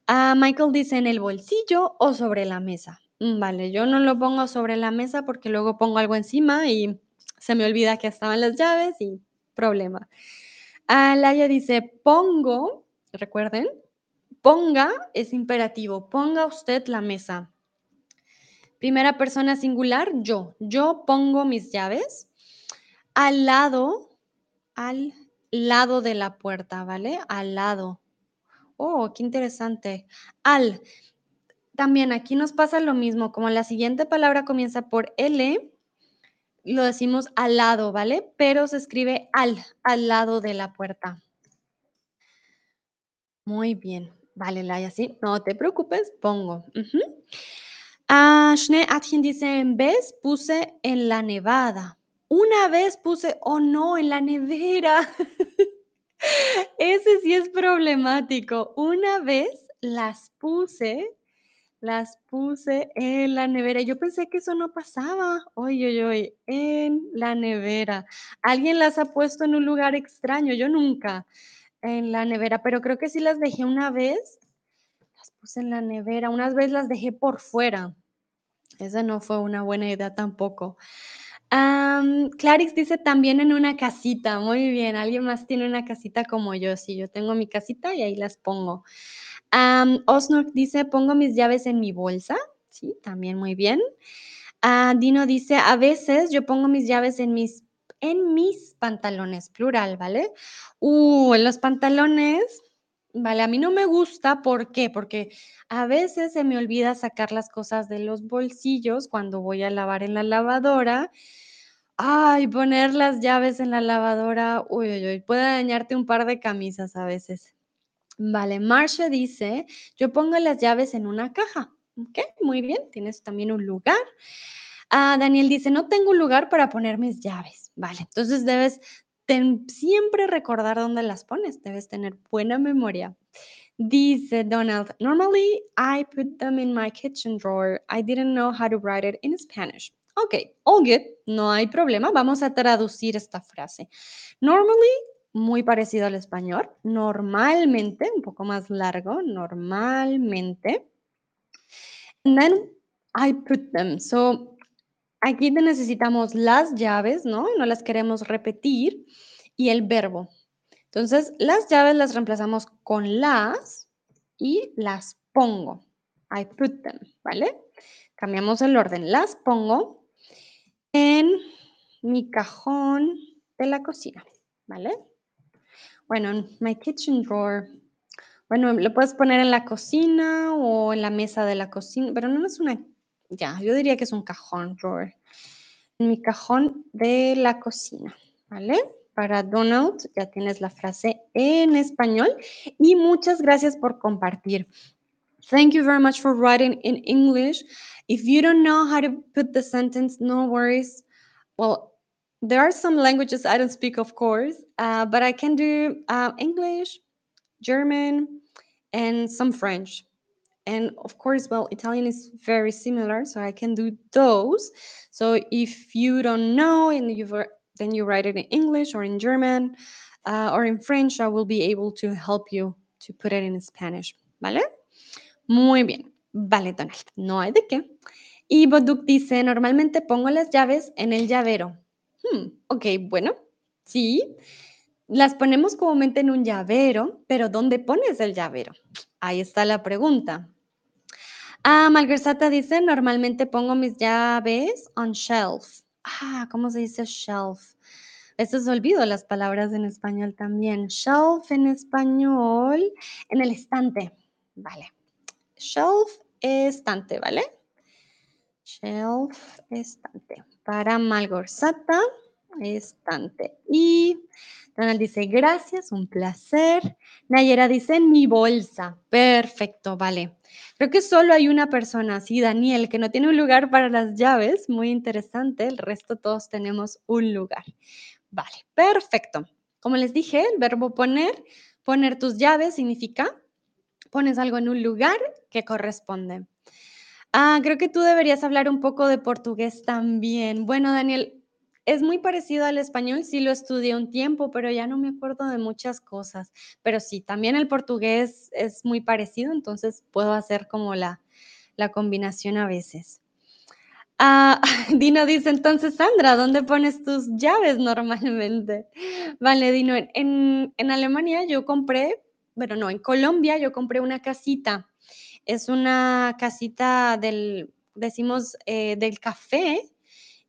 Ah, Michael dice en el bolsillo o sobre la mesa. Mm, vale, yo no lo pongo sobre la mesa porque luego pongo algo encima y se me olvida que estaban las llaves y problema. Ah, Laia dice, pongo, recuerden, ponga es imperativo, ponga usted la mesa. Primera persona singular, yo. Yo pongo mis llaves al lado, al lado de la puerta, ¿vale? Al lado. Oh, qué interesante. Al. También aquí nos pasa lo mismo, como la siguiente palabra comienza por L, lo decimos al lado, ¿vale? Pero se escribe al, al lado de la puerta. Muy bien. Vale, Laia, sí, no te preocupes, pongo. Ah, dice, en vez puse en la nevada. Una vez puse, oh no, en la nevera. <laughs> Ese sí es problemático. Una vez las puse, las puse en la nevera. Yo pensé que eso no pasaba. Oye, oye, oye, en la nevera. Alguien las ha puesto en un lugar extraño, yo nunca en la nevera, pero creo que sí las dejé una vez. Las puse en la nevera, unas veces las dejé por fuera. Esa no fue una buena idea tampoco. Am, Clarix dice también en una casita. Muy bien, alguien más tiene una casita como yo. Sí, yo tengo mi casita y ahí las pongo. Am, Osnok dice, pongo mis llaves en mi bolsa. Sí, también muy bien. Ah, Dino dice, a veces yo pongo mis llaves en mis, en mis pantalones, plural, ¿vale? Uh, en los pantalones, vale, a mí no me gusta, ¿por qué? Porque a veces se me olvida sacar las cosas de los bolsillos cuando voy a lavar en la lavadora. Ay, poner las llaves en la lavadora, uy, uy, uy, puede dañarte un par de camisas a veces. Vale, Marcia dice, yo pongo las llaves en una caja. Ok, muy bien, tienes también un lugar. Ah, Daniel dice, no tengo un lugar para poner mis llaves. Vale, entonces debes siempre recordar dónde las pones, debes tener buena memoria. Dice Donald, normally I put them in my kitchen drawer. I didn't know how to write it in Spanish. Ok, all good, no hay problema. Vamos a traducir esta frase. Normally muy parecido al español. Normalmente, un poco más largo, normalmente. And then I put them. So, aquí necesitamos las llaves, ¿no? No las queremos repetir. Y el verbo. Entonces, las llaves las reemplazamos con las y las pongo. I put them, ¿vale? Cambiamos el orden. Las pongo en mi cajón de la cocina, ¿vale? Bueno, en my kitchen drawer. Bueno, lo puedes poner en la cocina o en la mesa de la cocina, pero no es una, ya, yo diría que es un cajón. En mi cajón de la cocina, ¿vale? Para Donald ya tienes la frase en español y muchas gracias por compartir. Thank you very much for writing in English. If you don't know how to put the sentence, no worries. Well, there are some languages I don't speak, of course, uh, but I can do uh, English, German, and some French. And of course, well, Italian is very similar, so I can do those. So if you don't know and you then you write it in English or in German uh, or in French, I will be able to help you to put it in Spanish. ¿Vale? Muy bien. Vale, Donald. No hay de qué. Y Boduk dice, normalmente pongo las llaves en el llavero. Hmm, ok, bueno, sí. Las ponemos comúnmente en un llavero, pero ¿dónde pones el llavero? Ahí está la pregunta. Ah, dice, normalmente pongo mis llaves on shelf. Ah, ¿cómo se dice shelf? A veces olvido las palabras en español también. Shelf en español, en el estante. Vale. Shelf, estante, ¿vale? Shelf, estante. Para Malgorzata, estante. Y Donald dice, gracias, un placer. Nayera dice, en mi bolsa. Perfecto, vale. Creo que solo hay una persona, sí, Daniel, que no tiene un lugar para las llaves. Muy interesante. El resto todos tenemos un lugar. Vale, perfecto. Como les dije, el verbo poner, poner tus llaves significa pones algo en un lugar que corresponde. Ah, creo que tú deberías hablar un poco de portugués también. Bueno, Daniel, es muy parecido al español, sí lo estudié un tiempo, pero ya no me acuerdo de muchas cosas. Pero sí, también el portugués es muy parecido, entonces puedo hacer como la, la combinación a veces. Ah, <laughs> Dino dice, entonces, Sandra, ¿dónde pones tus llaves normalmente? <laughs> Vale, Dino, en, en Alemania yo compré, bueno, no, en Colombia yo compré una casita. Es una casita del, decimos, eh, del café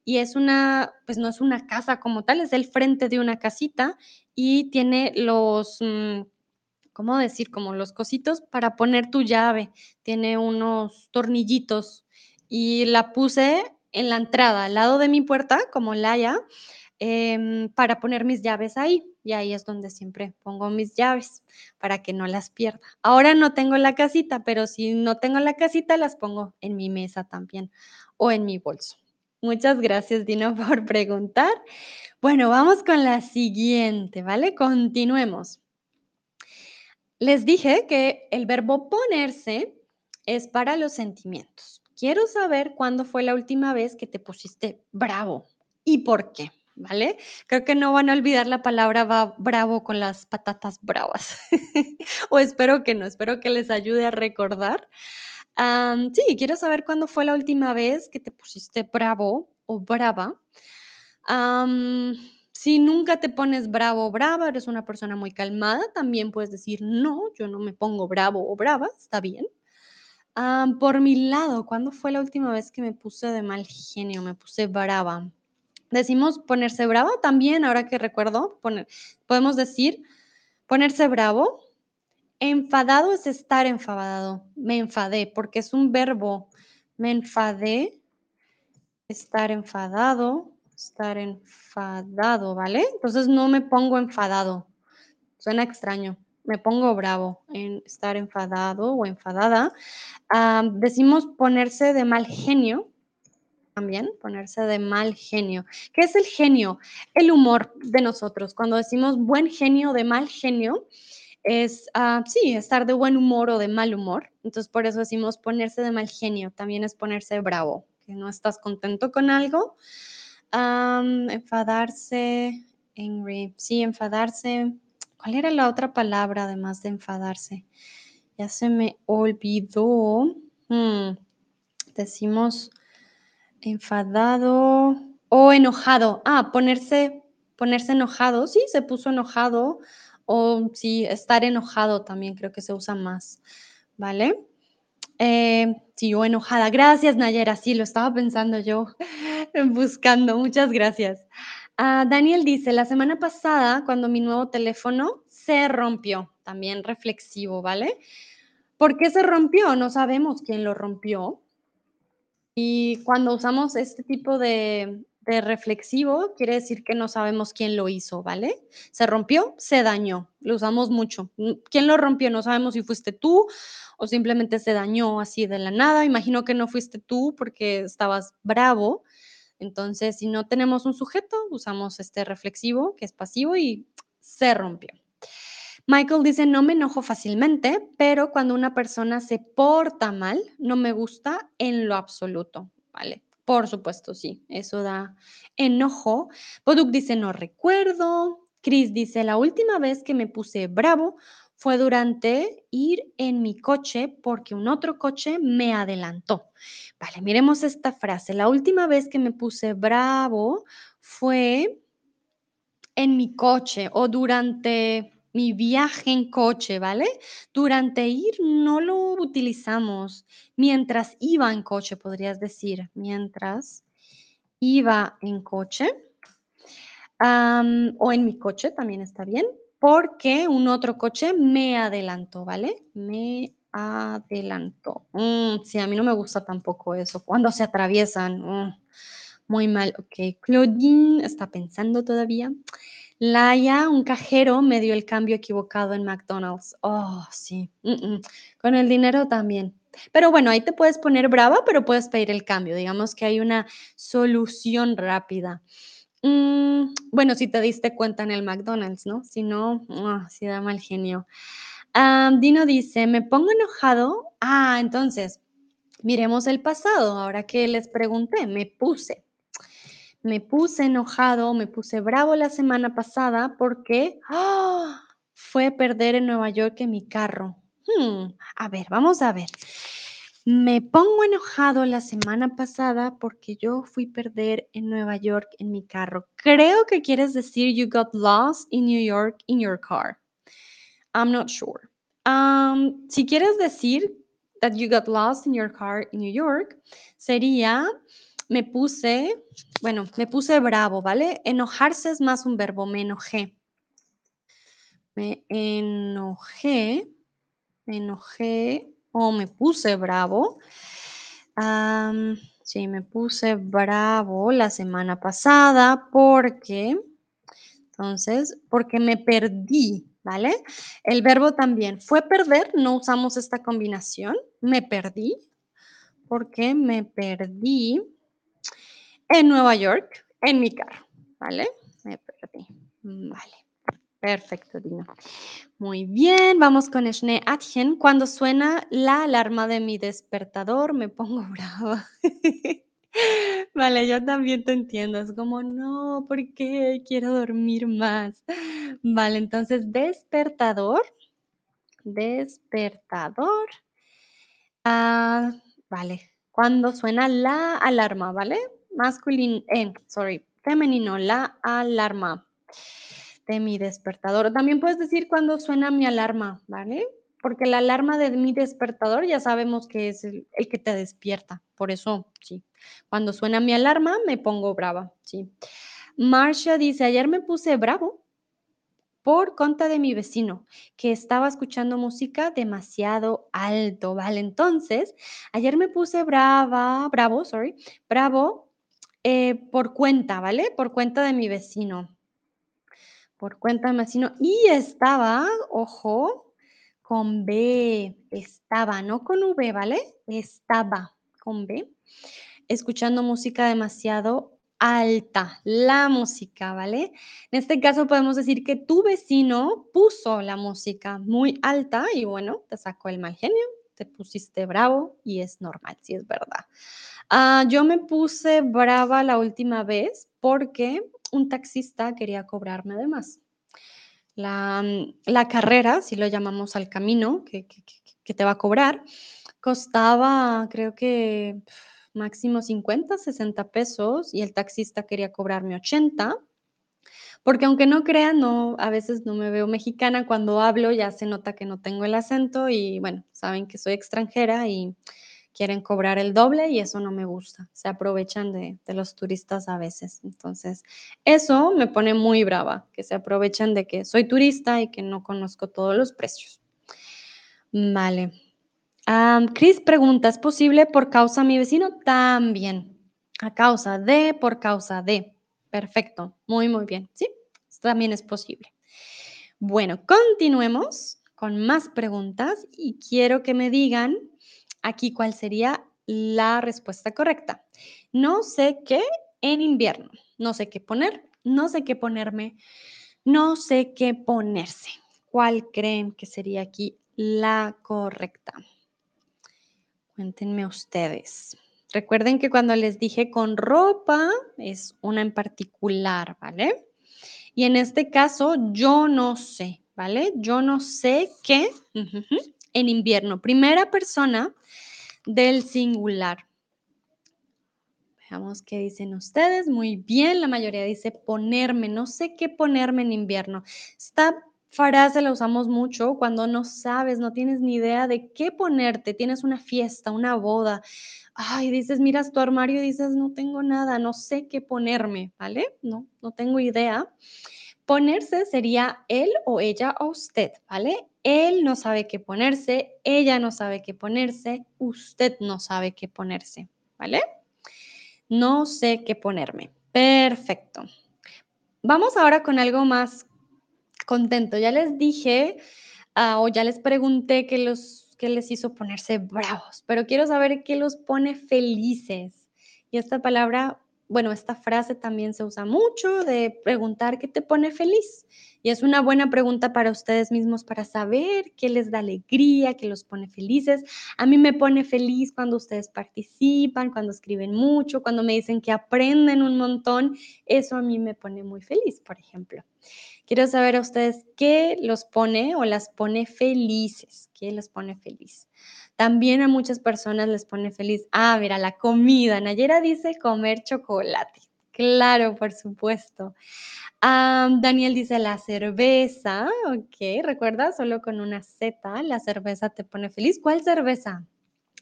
y es una, pues no es una casa como tal, es el frente de una casita y tiene los, mm, ¿cómo decir? Como los cositos para poner tu llave. Tiene unos tornillitos y la puse en la entrada, al lado de mi puerta, como la haya, em, para poner mis llaves ahí. Y ahí es donde siempre pongo mis llaves para que no las pierda. Ahora no tengo la casita, pero si no tengo la casita, las pongo en mi mesa también o en mi bolso. Muchas gracias, Dino, <laughs> por preguntar. Bueno, vamos con la siguiente, ¿vale? Continuemos. Les dije que el verbo ponerse es para los sentimientos. Quiero saber cuándo fue la última vez que te pusiste bravo y por qué, ¿vale? Creo que no van a olvidar la palabra bravo con las patatas bravas. <laughs> o espero que no, espero que les ayude a recordar. Sí, quiero saber cuándo fue la última vez que te pusiste bravo o brava. si nunca te pones bravo o brava, eres una persona muy calmada, también puedes decir, no, yo no me pongo bravo o brava, está bien por mi lado, ¿cuándo fue la última vez que me puse de mal genio? Me puse brava. Decimos ponerse brava también, ahora que recuerdo, podemos decir ponerse bravo. Enfadado es estar enfadado. Me enfadé, porque es un verbo. Me enfadé, estar enfadado, estar enfadado, ¿vale? Entonces no me pongo enfadado. Suena extraño me pongo bravo, en estar enfadado o enfadada. decimos ponerse de mal genio, también ponerse de mal genio. ¿Qué es el genio? El humor de nosotros. Cuando decimos buen genio de mal genio, es, ah, sí, estar de buen humor o de mal humor. Entonces, por eso decimos ponerse de mal genio. También es ponerse bravo, que no estás contento con algo. enfadarse, angry. Sí, enfadarse, ¿Cuál era la otra palabra además de enfadarse? Ya se me olvidó. Hmm, decimos enfadado o enojado. Ah, ponerse, ponerse enojado. Sí, se puso enojado. O sí, estar enojado también creo que se usa más. ¿Vale? Eh, sí, o enojada. Gracias, Nayera. Sí, lo estaba pensando yo, <laughs> buscando. Muchas gracias. Ah, Daniel dice, la semana pasada, cuando mi nuevo teléfono se rompió, también reflexivo, ¿vale? ¿Por qué se rompió? No sabemos quién lo rompió. Y cuando usamos este tipo de, de reflexivo, quiere decir que no sabemos quién lo hizo, ¿vale? Se rompió, se dañó, lo usamos mucho. ¿Quién lo rompió? No sabemos si fuiste tú o simplemente se dañó así de la nada. Imagino que no fuiste tú porque estabas bravo entonces, si no tenemos un sujeto, usamos este reflexivo que es pasivo y se rompió. Michael dice, no me enojo fácilmente, pero cuando una persona se porta mal, no me gusta en lo absoluto, ¿vale? Por supuesto, sí, eso da enojo. Boduk dice, no recuerdo. Chris dice, la última vez que me puse bravo fue durante ir en mi coche porque un otro coche me adelantó. Vale, miremos esta frase. La última vez que me puse bravo fue en mi coche o durante mi viaje en coche, ¿vale? Durante ir no lo utilizamos. Mientras iba en coche, podrías decir. Mientras iba en coche. o en mi coche también está bien porque un otro coche me adelantó, ¿vale? Me adelantó. Mm, sí, a mí no me gusta tampoco eso. Cuando se atraviesan, mm, muy mal. Ok, Claudine está pensando todavía. Laia, un cajero, me dio el cambio equivocado en McDonald's. Oh, sí. Con el dinero también. Pero bueno, ahí te puedes poner brava, pero puedes pedir el cambio. Digamos que hay una solución rápida. Mm, bueno, si te diste cuenta en el McDonald's, ¿no? Si no, ah, si da mal genio. Dino dice, me pongo enojado. Ah, entonces, miremos el pasado. Ahora que les pregunté, me puse. Me puse enojado, me puse bravo la semana pasada porque ¡ah! fue perder en Nueva York en mi carro. Hmm, a ver, vamos a ver. Me pongo enojado la semana pasada porque yo fui perder en Nueva York en mi carro. Creo que quieres decir you got lost in New York in your car. I'm not sure. Um, si quieres decir that you got lost in your car in New York, sería me puse, bueno, me puse bravo, ¿vale? Enojarse es más un verbo, me enojé. Me enojé, me enojé o me puse bravo. sí, me puse bravo la semana pasada porque, entonces, porque me perdí, ¿vale? El verbo también fue perder, no usamos esta combinación, me perdí, porque me perdí en Nueva York, en mi carro, ¿vale? Me perdí, vale. Perfecto, Dina. Muy bien, vamos con Schnee Atjen. Cuando suena la alarma de mi despertador, me pongo <laughs> brava. Vale, yo también te entiendo. Es como, no, ¿por qué? Quiero dormir más. Vale, entonces, despertador. Despertador. Ah, vale. Cuando suena la alarma, ¿vale? Masculino, eh, sorry, femenino, la alarma de mi despertador. También puedes decir cuando suena mi alarma, ¿vale? Porque la alarma de mi despertador ya sabemos que es el, que te despierta. Por eso, sí. Cuando suena mi alarma, me pongo brava, sí. Marcia dice, ayer me puse bravo por cuenta de mi vecino, que estaba escuchando música demasiado alto, ¿vale? Entonces, ayer me puse brava, bravo, sorry, bravo eh, por cuenta, ¿vale? Por cuenta de mi vecino. Por cuenta de mi vecino. Y estaba, ojo, con B, estaba, no con V, ¿vale? Estaba con B, escuchando música demasiado alta, la música, ¿vale? En este caso podemos decir que tu vecino puso la música muy alta y bueno, te sacó el mal genio, te pusiste bravo y es normal, si es verdad. Ah, yo me puse brava la última vez porque un taxista quería cobrarme de más. La, mm, carrera, si lo llamamos al camino, que, que, que te va a cobrar, costaba creo que máximo 50, 60 pesos y el taxista quería cobrarme 80. Porque aunque no crean, no, a veces no me veo mexicana, cuando hablo ya se nota que no tengo el acento y bueno, saben que soy extranjera y quieren cobrar el doble y eso no me gusta. Se aprovechan de, los turistas a veces. Entonces, eso me pone muy brava, que se aprovechan de que soy turista y que no conozco todos los precios. Vale. Um, Chris pregunta, ¿es posible por causa de mi vecino? También. A causa de, por causa de. Perfecto. Muy, muy bien. Sí, también es posible. Bueno, continuemos con más preguntas y quiero que me digan aquí cuál sería la respuesta correcta. No sé qué en invierno. No sé qué poner, no sé qué ponerme, no sé qué ponerse. ¿Cuál creen que sería aquí la correcta? Cuéntenme ustedes. Recuerden que cuando les dije con ropa es una en particular, ¿vale? Y en este caso yo no sé, ¿vale? Yo no sé qué en invierno. Primera persona del singular. Veamos qué dicen ustedes. Muy bien, la mayoría dice ponerme. No sé qué ponerme en invierno. Está frase la usamos mucho cuando no sabes, no tienes ni idea de qué ponerte, tienes una fiesta, una boda. Ay, dices, miras tu armario y dices, no tengo nada, no sé qué ponerme, ¿vale? No, no tengo idea. Ponerse sería él o ella o usted, ¿vale? Él no sabe qué ponerse, ella no sabe qué ponerse, usted no sabe qué ponerse, ¿vale? No sé qué ponerme. Perfecto. Vamos ahora con algo más contento. Ya les dije uh, o ya les pregunté qué les hizo ponerse bravos, pero quiero saber qué los pone felices. Y esta palabra, bueno, esta frase también se usa mucho de preguntar qué te pone feliz. Y es una buena pregunta para ustedes mismos para saber qué les da alegría, qué los pone felices. A mí me pone feliz cuando ustedes participan, cuando escriben mucho, cuando me dicen que aprenden un montón. Eso a mí me pone muy feliz, por ejemplo. Quiero saber a ustedes qué los pone o las pone felices, qué los pone feliz. También a muchas personas les pone feliz, ah, mira, la comida. Nayera dice comer chocolate. Claro, por supuesto. Daniel dice la cerveza, ok, recuerda, solo con una Z, la cerveza te pone feliz. ¿Cuál cerveza?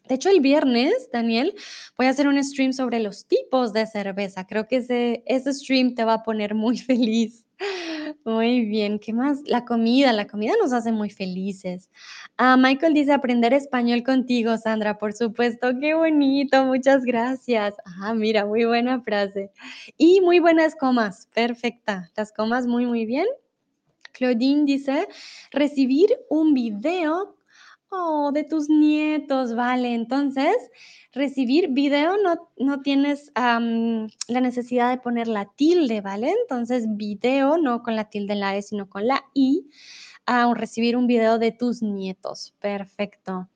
De hecho, el viernes, Daniel, voy a hacer un stream sobre los tipos de cerveza. Creo que ese, ese stream te va a poner muy <laughs> feliz. Muy bien, ¿qué más? La comida, la comida nos hace muy felices. Ah, Michael dice aprender español contigo, Sandra, por supuesto, qué bonito, muchas gracias. Ah, mira, muy buena frase. Y muy buenas comas, perfecta. Las comas muy, muy bien. Claudine dice recibir un video Oh, de tus nietos, vale. Entonces, recibir video no, no tienes la necesidad de poner la tilde, ¿vale? Entonces, video no con la tilde en la E, sino con la I. Ah, recibir un video de tus nietos. Perfecto.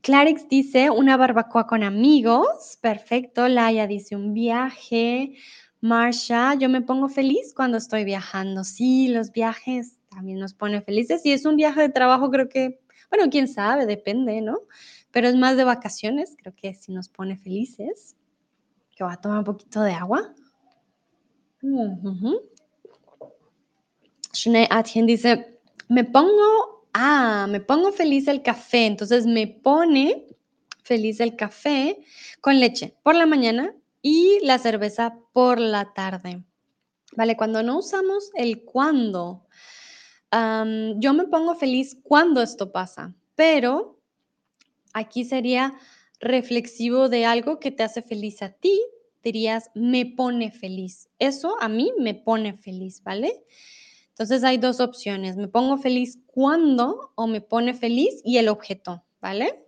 Clarix dice una barbacoa con amigos. Perfecto. Laia dice un viaje. Marsha, yo me pongo feliz cuando estoy viajando. Sí, los viajes también nos pone felices. Si es un viaje de trabajo, creo que, bueno, quién sabe, depende, ¿no? Pero es más de vacaciones, creo que sí nos pone felices. Que voy a tomar un poquito de agua. Uh Atien dice, me pongo, ah, me pongo feliz el café. Entonces me pone feliz el café con leche por la mañana y la cerveza por la tarde. Vale, cuando no usamos el cuándo, yo me pongo feliz cuando esto pasa, pero aquí sería reflexivo de algo que te hace feliz a ti, dirías, me pone feliz. Eso a mí me pone feliz, ¿vale? Entonces hay dos opciones, me pongo feliz cuando o me pone feliz y el objeto, ¿vale?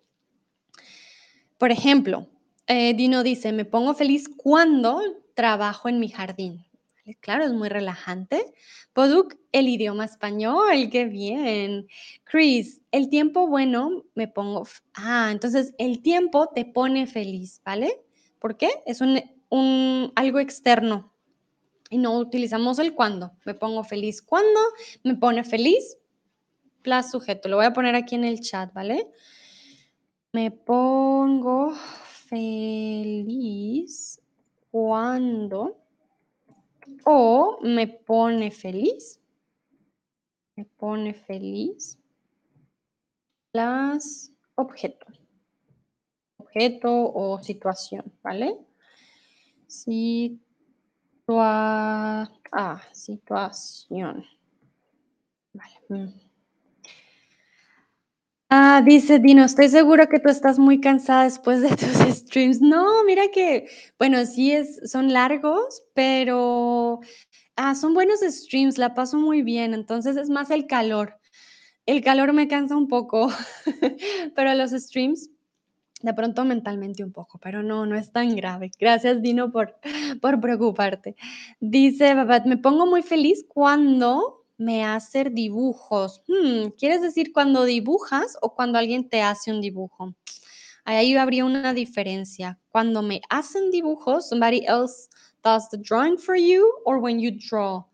Por ejemplo, eh, Dino dice, me pongo feliz cuando trabajo en mi jardín. Claro, es muy relajante. Poduk, el idioma español, qué bien. Chris, el tiempo bueno, me pongo... Ah, entonces el tiempo te pone feliz, ¿vale? ¿Por qué? Es un, un, algo externo y no utilizamos el cuando. Me pongo feliz cuando, me pone feliz, plus sujeto. Lo voy a poner aquí en el chat, ¿vale? Me pongo feliz cuando o me pone feliz. Me pone feliz. Las objeto. Objeto o situación, ¿vale? Situa ah, situación. Vale. Ah, dice Dino, estoy seguro que tú estás muy cansada después de <laughs> tus streams. No, mira que, bueno, sí es, son largos, pero ah, son buenos streams, la paso muy bien, entonces es más el calor. El calor me cansa un poco, <laughs> pero los streams de pronto mentalmente un poco, pero no, no es tan grave. Gracias, Dino, por, por preocuparte. Dice Babat, me pongo muy feliz cuando me hacer dibujos. Hmm, ¿Quieres decir cuando dibujas o cuando alguien te hace un dibujo? Ahí habría una diferencia. Cuando me hacen dibujos, somebody else does the drawing for you or when you draw.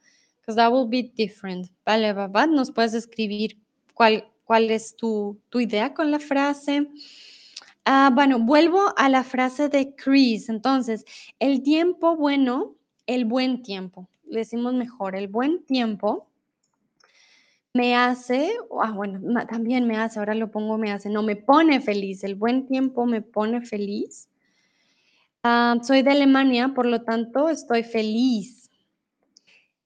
Because that will be different. Vale, Babat, nos puedes escribir cuál, cuál es tu, tu idea con la frase. Ah, bueno, vuelvo a la frase de Chris. Entonces, el tiempo bueno, el buen tiempo. decimos mejor, el buen tiempo me hace, ah, bueno, también me hace, ahora lo pongo me hace, no, me pone feliz, el buen tiempo me pone feliz. Ah, soy de Alemania, por lo tanto, estoy feliz.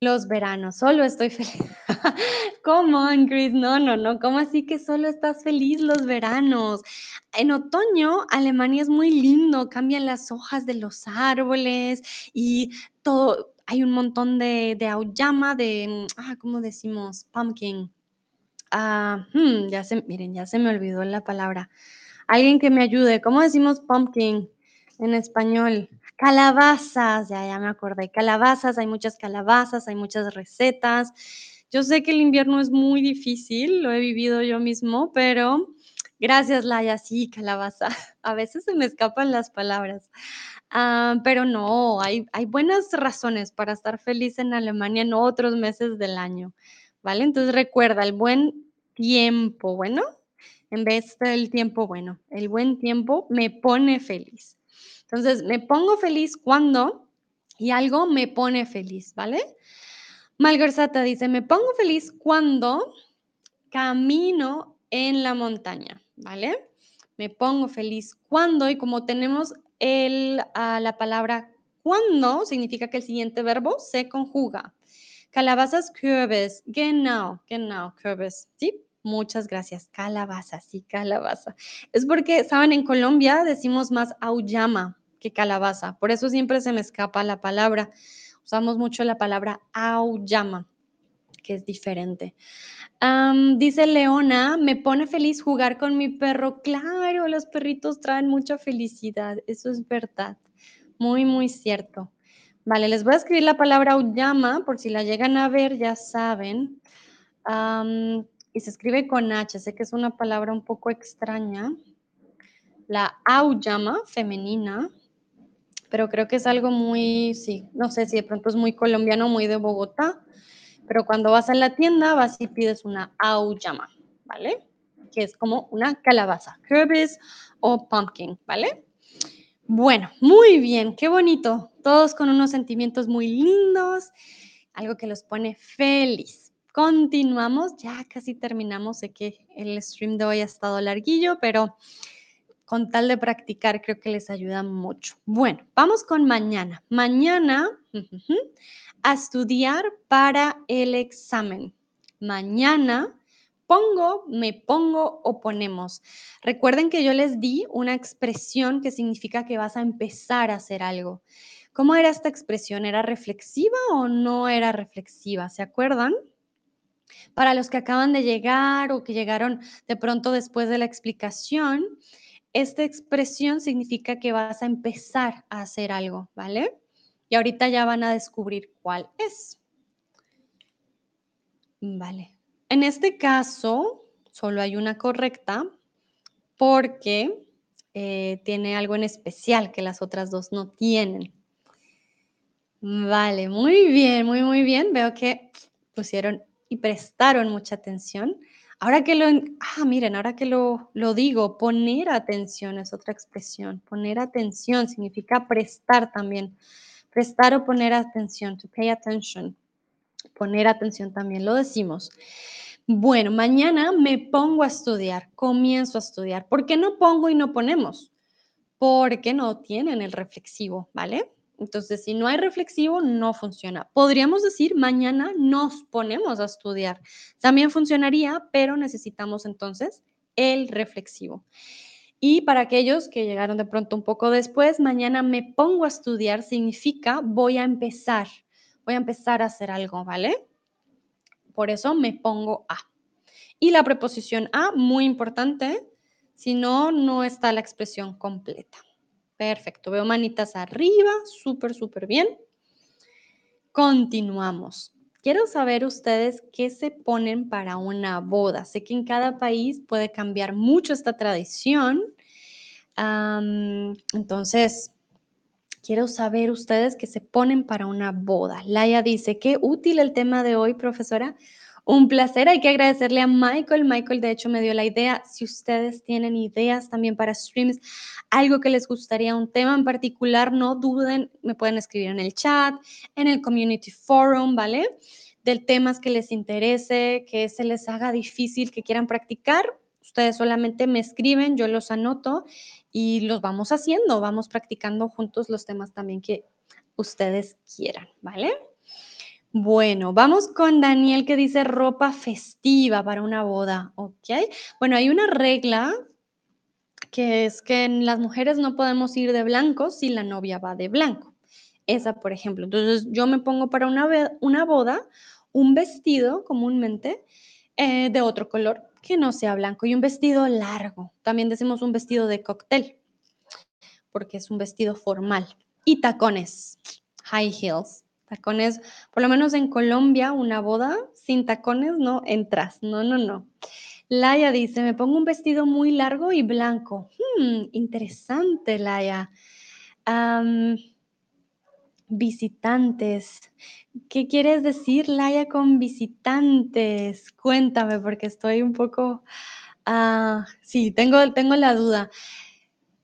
Los veranos, solo estoy feliz. <laughs> ¿Cómo, Chris? No, no, no. ¿Cómo así que solo estás feliz los veranos? En otoño, Alemania es muy lindo, cambian las hojas de los árboles y todo, hay un montón de, de auyama, de, ah, ¿cómo decimos? Pumpkin. Hmm, ya se, miren, ya se me olvidó la palabra. Alguien que me ayude. ¿Cómo decimos pumpkin en español? Calabazas, ya, ya me acordé. Calabazas, hay muchas calabazas, hay muchas recetas. Yo sé que el invierno es muy difícil, lo he vivido yo mismo, pero gracias, Laia. Sí, calabaza. <laughs> A veces se me escapan las palabras. Ah, pero no, hay, hay buenas razones para estar feliz en Alemania en otros meses del año, ¿vale? Entonces recuerda, el buen tiempo, bueno, en vez del tiempo bueno, el buen tiempo me pone feliz. Entonces, me pongo feliz cuando y algo me pone feliz, ¿vale? Malgorzata dice, me pongo feliz cuando camino en la montaña, ¿vale? Me pongo feliz cuando, y como tenemos el, la palabra cuando significa que el siguiente verbo se conjuga. Calabazas, Kürbis. Genau, genau, Kürbis. Sí, muchas gracias. Calabaza, sí, calabaza. Es porque, ¿saben? En Colombia decimos más auyama que calabaza. Por eso siempre se me escapa la palabra. Usamos mucho la palabra auyama. Que es diferente. dice Leona, me pone feliz jugar con mi perro. Claro, los perritos traen mucha felicidad, eso es verdad. Muy, muy cierto. Vale, les voy a escribir la palabra Uyama, por si la llegan a ver, ya saben. y se escribe con H, sé que es una palabra un poco extraña. La Auyama, femenina, pero creo que es algo muy, sí, no sé si de pronto es muy colombiano, muy de Bogotá, pero cuando vas a la tienda vas y pides una Auyama, ¿vale? Que es como una calabaza, herbis o pumpkin, ¿vale? Bueno, muy bien, qué bonito. Todos con unos sentimientos muy lindos, algo que los pone feliz. Continuamos, ya casi terminamos. Sé que el stream de hoy ha estado larguillo, pero con tal de practicar creo que les ayuda mucho. Bueno, vamos con mañana. Mañana a estudiar para el examen. Mañana pongo, me pongo o ponemos. Recuerden que yo les di una expresión que significa que vas a empezar a hacer algo. ¿Cómo era esta expresión? ¿Era reflexiva o no era reflexiva? ¿Se acuerdan? Para los que acaban de llegar o que llegaron de pronto después de la explicación, esta expresión significa que vas a empezar a hacer algo, ¿vale? Y ahorita ya van a descubrir cuál es. Vale. En este caso, solo hay una correcta porque eh, tiene algo en especial que las otras dos no tienen. Vale, muy bien, muy, muy bien. Veo que pusieron y prestaron mucha atención. Ahora que lo, ah, miren, ahora que lo, lo digo, poner atención es otra expresión. Poner atención significa prestar también. Prestar o poner atención, to pay attention. Poner atención también lo decimos. Bueno, mañana me pongo a estudiar, comienzo a estudiar. ¿Por qué no pongo y no ponemos? Porque no tienen el reflexivo, ¿vale? Entonces, si no hay reflexivo, no funciona. Podríamos decir, mañana nos ponemos a estudiar. También funcionaría, pero necesitamos entonces el reflexivo. Y para aquellos que llegaron de pronto un poco después, mañana me pongo a estudiar significa voy a empezar voy a empezar a hacer algo, ¿vale? Por eso me pongo a. Y la preposición a, muy importante, si no, no está la expresión completa. Perfecto, veo manitas arriba, súper, súper bien. Continuamos. Quiero saber ustedes qué se ponen para una boda. Sé que en cada país puede cambiar mucho esta tradición. entonces, Quiero saber ustedes qué se ponen para una boda. Laia dice, qué útil el tema de hoy, profesora. Un placer, hay que agradecerle a Michael. Michael, de hecho, me dio la idea. Si ustedes tienen ideas también para streams, algo que les gustaría, un tema en particular, no duden, me pueden escribir en el chat, en el community forum, ¿vale? Del temas que les interese, que se les haga difícil, que quieran practicar. Ustedes solamente me escriben, yo los anoto y los vamos haciendo, vamos practicando juntos los temas también que ustedes quieran, ¿vale? Bueno, vamos con Daniel que dice ropa festiva para una boda, ¿ok? Bueno, hay una regla que es que las mujeres no podemos ir de blanco si la novia va de blanco. Esa, por ejemplo. Entonces, yo me pongo para una, una boda un vestido comúnmente eh, de otro color que no sea blanco y un vestido largo. También decimos un vestido de cóctel porque es un vestido formal. Y tacones, high heels. Tacones, por lo menos en Colombia, una boda sin tacones no entras. No, no, no. Laia dice, me pongo un vestido muy largo y blanco. Hmm, interesante, Laia. visitantes. ¿Qué quieres decir, Laia, con visitantes? Cuéntame, porque estoy un poco... Ah, sí, tengo, tengo la duda.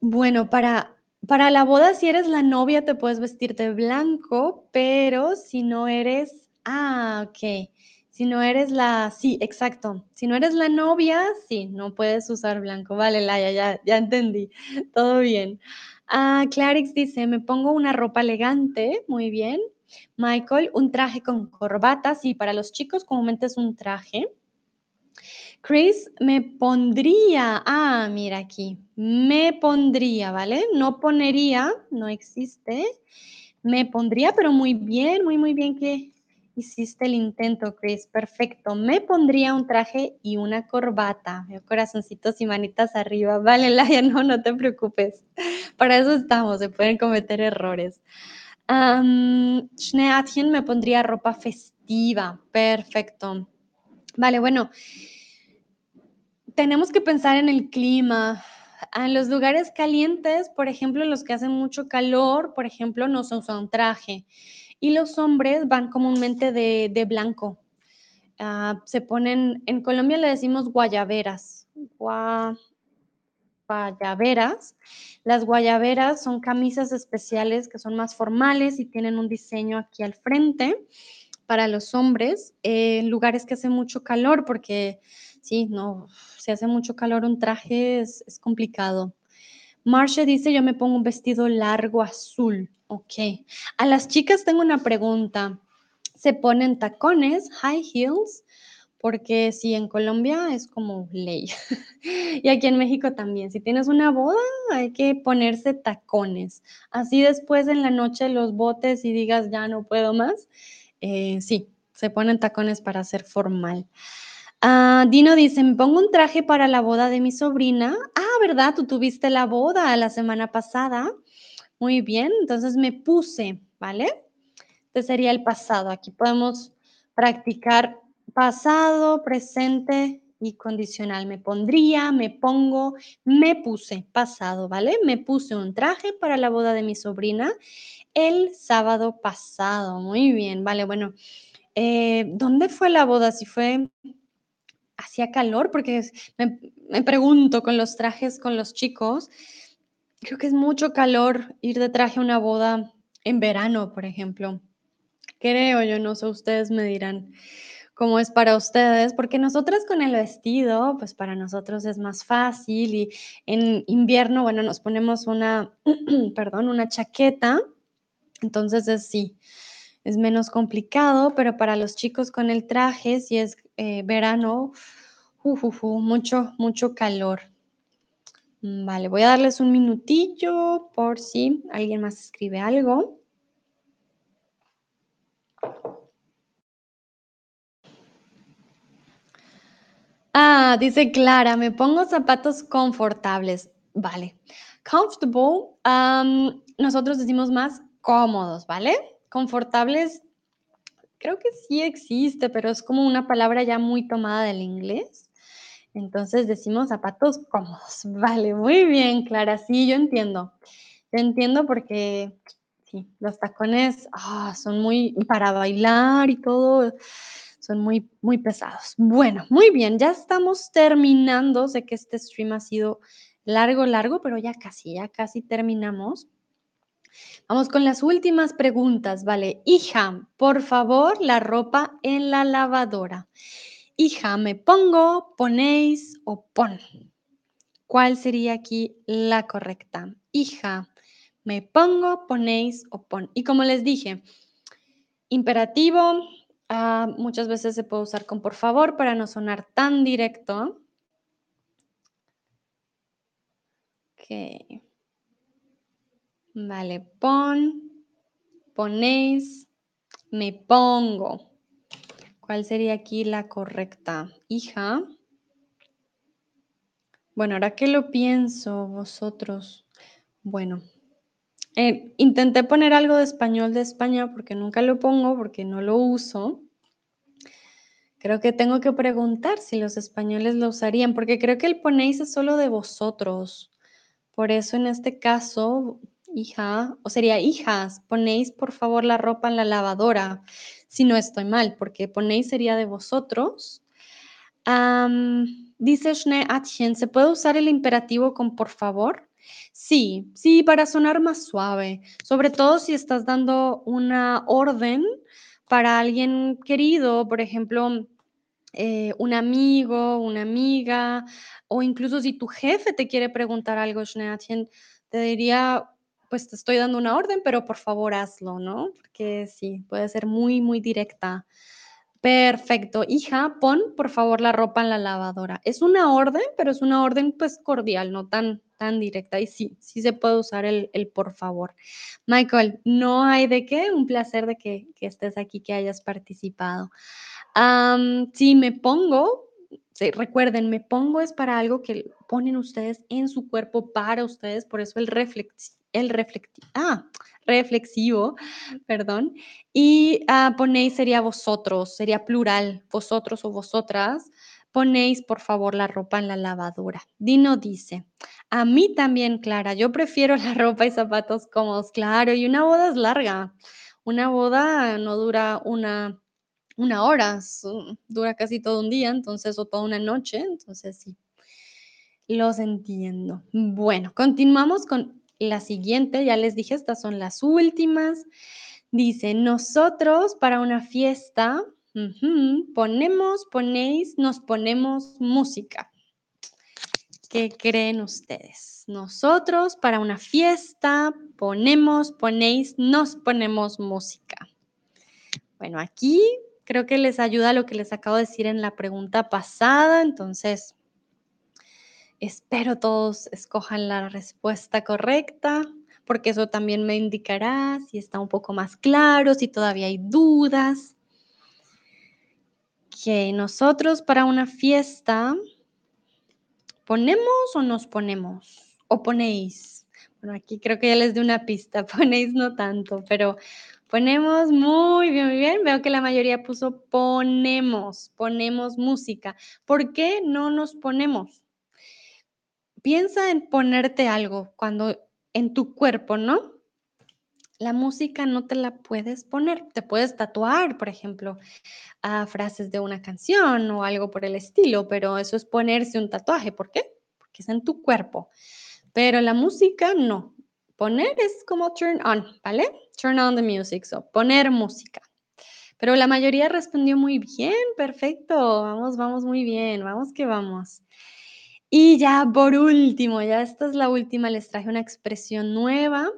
Bueno, para, para la boda, si eres la novia, te puedes vestir de blanco, pero si no eres... Ah, ok. Si no eres la... Sí, exacto. Si no eres la novia, sí, no puedes usar blanco. Vale, Laia, ya, ya entendí. <laughs> Todo bien. Ah, Clarix dice, me pongo una ropa elegante. Muy bien. Michael, un traje con corbatas y para los chicos comúnmente es un traje. Chris, me pondría, ah, mira aquí, me pondría, ¿vale? No ponería, no existe. Me pondría, pero muy bien, muy, muy bien que, Hiciste el intento, Chris. Perfecto. Me pondría un traje y una corbata. Corazoncitos y manitas arriba. <laughs> Vale, Laia, no, no te preocupes. Para eso estamos, se pueden cometer errores. Um, me pondría ropa festiva. Perfecto. Vale, bueno. Tenemos que pensar en el clima. En los lugares calientes, por ejemplo, los que hacen mucho calor, por ejemplo, no se usa un traje. Y los hombres van comúnmente de, blanco. Ah, se ponen, en Colombia le decimos guayaberas. guayaberas. Las guayaberas son camisas especiales que son más formales y tienen un diseño aquí al frente para los hombres en lugares que hace mucho calor, porque sí, no, si hace mucho calor un traje es, complicado. Marcia dice, yo me pongo un vestido largo azul. Ok. A las chicas tengo una pregunta. ¿Se ponen tacones, high heels? Porque si en Colombia es como ley. <laughs> y aquí en México también. Si tienes una boda, hay que ponerse tacones. Así después en la noche los botes y digas, ya no puedo más. Eh, sí, se ponen tacones para ser formal. Ah, Dino dice, me pongo un traje para la boda de mi sobrina. Ah, ¿verdad? Tú tuviste la boda la semana pasada. Muy bien, entonces me puse, ¿vale? Este sería el pasado. Aquí podemos practicar pasado, presente y condicional. Me pondría, me pongo, me puse, pasado, ¿vale? Me puse un traje para la boda de mi sobrina el sábado pasado. Muy bien, vale, bueno. Eh, ¿Dónde fue la boda? Si fue hacía calor, porque me, pregunto con los trajes con los chicos, creo que es mucho calor ir de traje a una boda en verano, por ejemplo. Creo, yo no sé, ustedes me dirán cómo es para ustedes, porque nosotras con el vestido, pues para nosotros es más fácil y en invierno, bueno, nos ponemos una, <clears throat> perdón, una chaqueta, entonces es sí, es menos complicado, pero para los chicos con el traje, si es eh, verano, mucho, mucho calor. Mm, vale, voy a darles un minutillo por si alguien más escribe algo. Ah, dice Clara, me pongo zapatos confortables. Vale. Comfortable, nosotros decimos más cómodos, ¿vale? Confortables creo que sí existe, pero es como una palabra ya muy tomada del inglés. Entonces decimos zapatos cómodos. <laughs> Vale, muy bien, Clara. Sí, yo entiendo. Yo entiendo porque sí, los tacones ah, son muy para bailar y todo, son muy, muy pesados. Bueno, muy bien, ya estamos terminando. Sé que este stream ha sido largo, largo, pero ya casi, ya casi terminamos. Vamos con las últimas preguntas, ¿vale? Hija, por favor, la ropa en la lavadora. Hija, me pongo, ponéis o pon. ¿Cuál sería aquí la correcta? Hija, me pongo, ponéis o pon. Y como les dije, imperativo, ah, muchas veces se puede usar con por favor para no sonar tan directo. Ok. Vale, pon, ponéis, me pongo. ¿Cuál sería aquí la correcta? Hija. Bueno, ahora que lo pienso, vosotros. Bueno, eh, intenté poner algo de español de España porque nunca lo pongo, porque no lo uso. Creo que tengo que preguntar si los españoles lo usarían, porque creo que el ponéis es solo de vosotros. Por eso en este caso hija, o sería hijas, ponéis por favor la ropa en la lavadora, si no estoy mal, porque ponéis sería de vosotros. dice Schnee Atchen, ¿se puede usar el imperativo con por favor? Sí, sí, para sonar más suave, sobre todo si estás dando una orden para alguien querido, por ejemplo, eh, un amigo, una amiga, o incluso si tu jefe te quiere preguntar algo, te diría pues te estoy dando una orden, pero por favor hazlo, ¿no? Porque sí, puede ser muy, muy directa. Perfecto. Hija, pon por favor la ropa en la lavadora. Es una orden, pero es una orden pues cordial, no tan tan directa. Y sí, sí se puede usar el, el por favor. Michael, no hay de qué, un placer de que, que estés aquí, que hayas participado. si me pongo, recuerden, me pongo es para algo que ponen ustedes en su cuerpo para ustedes, por eso el reflex, el reflecti, ah, reflexivo, perdón, y ah, ponéis sería vosotros, sería plural, vosotros o vosotras. Ponéis, por favor, la ropa en la lavadora. Dino dice, a mí también, Clara, yo prefiero <laughs> la ropa y zapatos cómodos, claro, y una boda es larga. Una boda no dura una, una hora, dura casi todo un día, entonces, o toda una noche, entonces sí, los entiendo. Bueno, continuamos con la siguiente, ya les dije, estas son las últimas. Dice, nosotros para una fiesta ponemos, ponéis, nos ponemos música. ¿Qué creen ustedes? Nosotros para una fiesta ponemos, ponéis, nos ponemos música. Bueno, aquí creo que les ayuda lo que les acabo de decir en la pregunta pasada, entonces espero todos escojan la respuesta correcta, porque eso también me indicará si está un poco más claro, si todavía hay dudas. Que nosotros para una fiesta ¿Ponemos o nos ponemos? ¿O ponéis? Bueno, aquí creo que ya les di una pista, <laughs> ponéis no tanto, pero ponemos muy bien, muy bien. Veo que la mayoría puso ponemos, ponemos música. ¿Por qué no nos ponemos? Piensa en ponerte algo cuando en tu cuerpo, ¿no? La música no te la puedes poner, te puedes tatuar, por ejemplo, a frases de una canción o algo por el estilo, pero eso es ponerse un tatuaje. ¿Por qué? Porque es en tu cuerpo. Pero la música no. Poner es como turn on, ¿vale? Turn on the music, so poner música. Pero la mayoría respondió muy bien, perfecto, vamos, vamos muy bien, vamos que vamos. Y ya por último, ya esta es la última, les traje una expresión nueva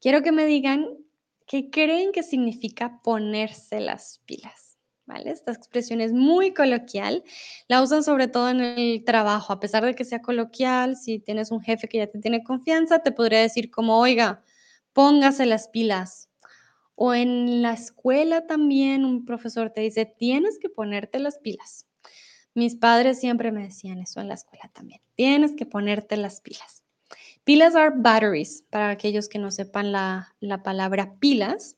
Quiero que me digan qué creen que significa ponerse las pilas. ¿Vale? Esta expresión es muy coloquial, la usan sobre todo en el trabajo, a pesar de que sea coloquial, si tienes un jefe que ya te tiene confianza, te podría decir como, oiga, póngase las pilas. O en la escuela también un profesor te dice, tienes que ponerte las pilas. Mis padres siempre me decían eso en la escuela también, tienes que ponerte las pilas. Pilas are batteries, para aquellos que no sepan la, palabra pilas.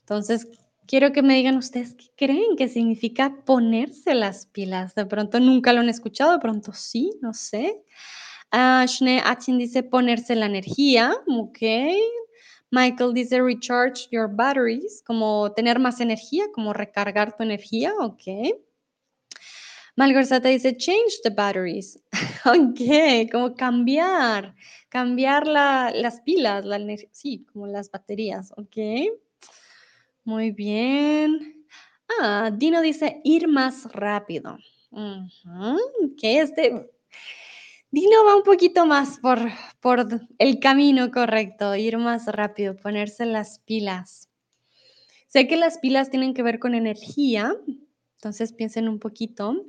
Entonces, quiero que me digan ustedes qué creen que significa ponerse las pilas. De pronto nunca lo han escuchado, de pronto sí, no sé. Uh, Shne dice ponerse la energía, ok. Michael dice recharge your batteries, como tener más energía, como recargar tu energía, ok. Malgorzata dice change the batteries, <laughs> ok, como cambiar, cambiar las pilas, la sí, como las baterías, ¿ok? Muy bien. Ah, Dino dice ir más rápido. ¿Qué este? Dino va un poquito más por, por el camino correcto, ir más rápido, ponerse las pilas. Sé que las pilas tienen que ver con energía, entonces piensen un poquito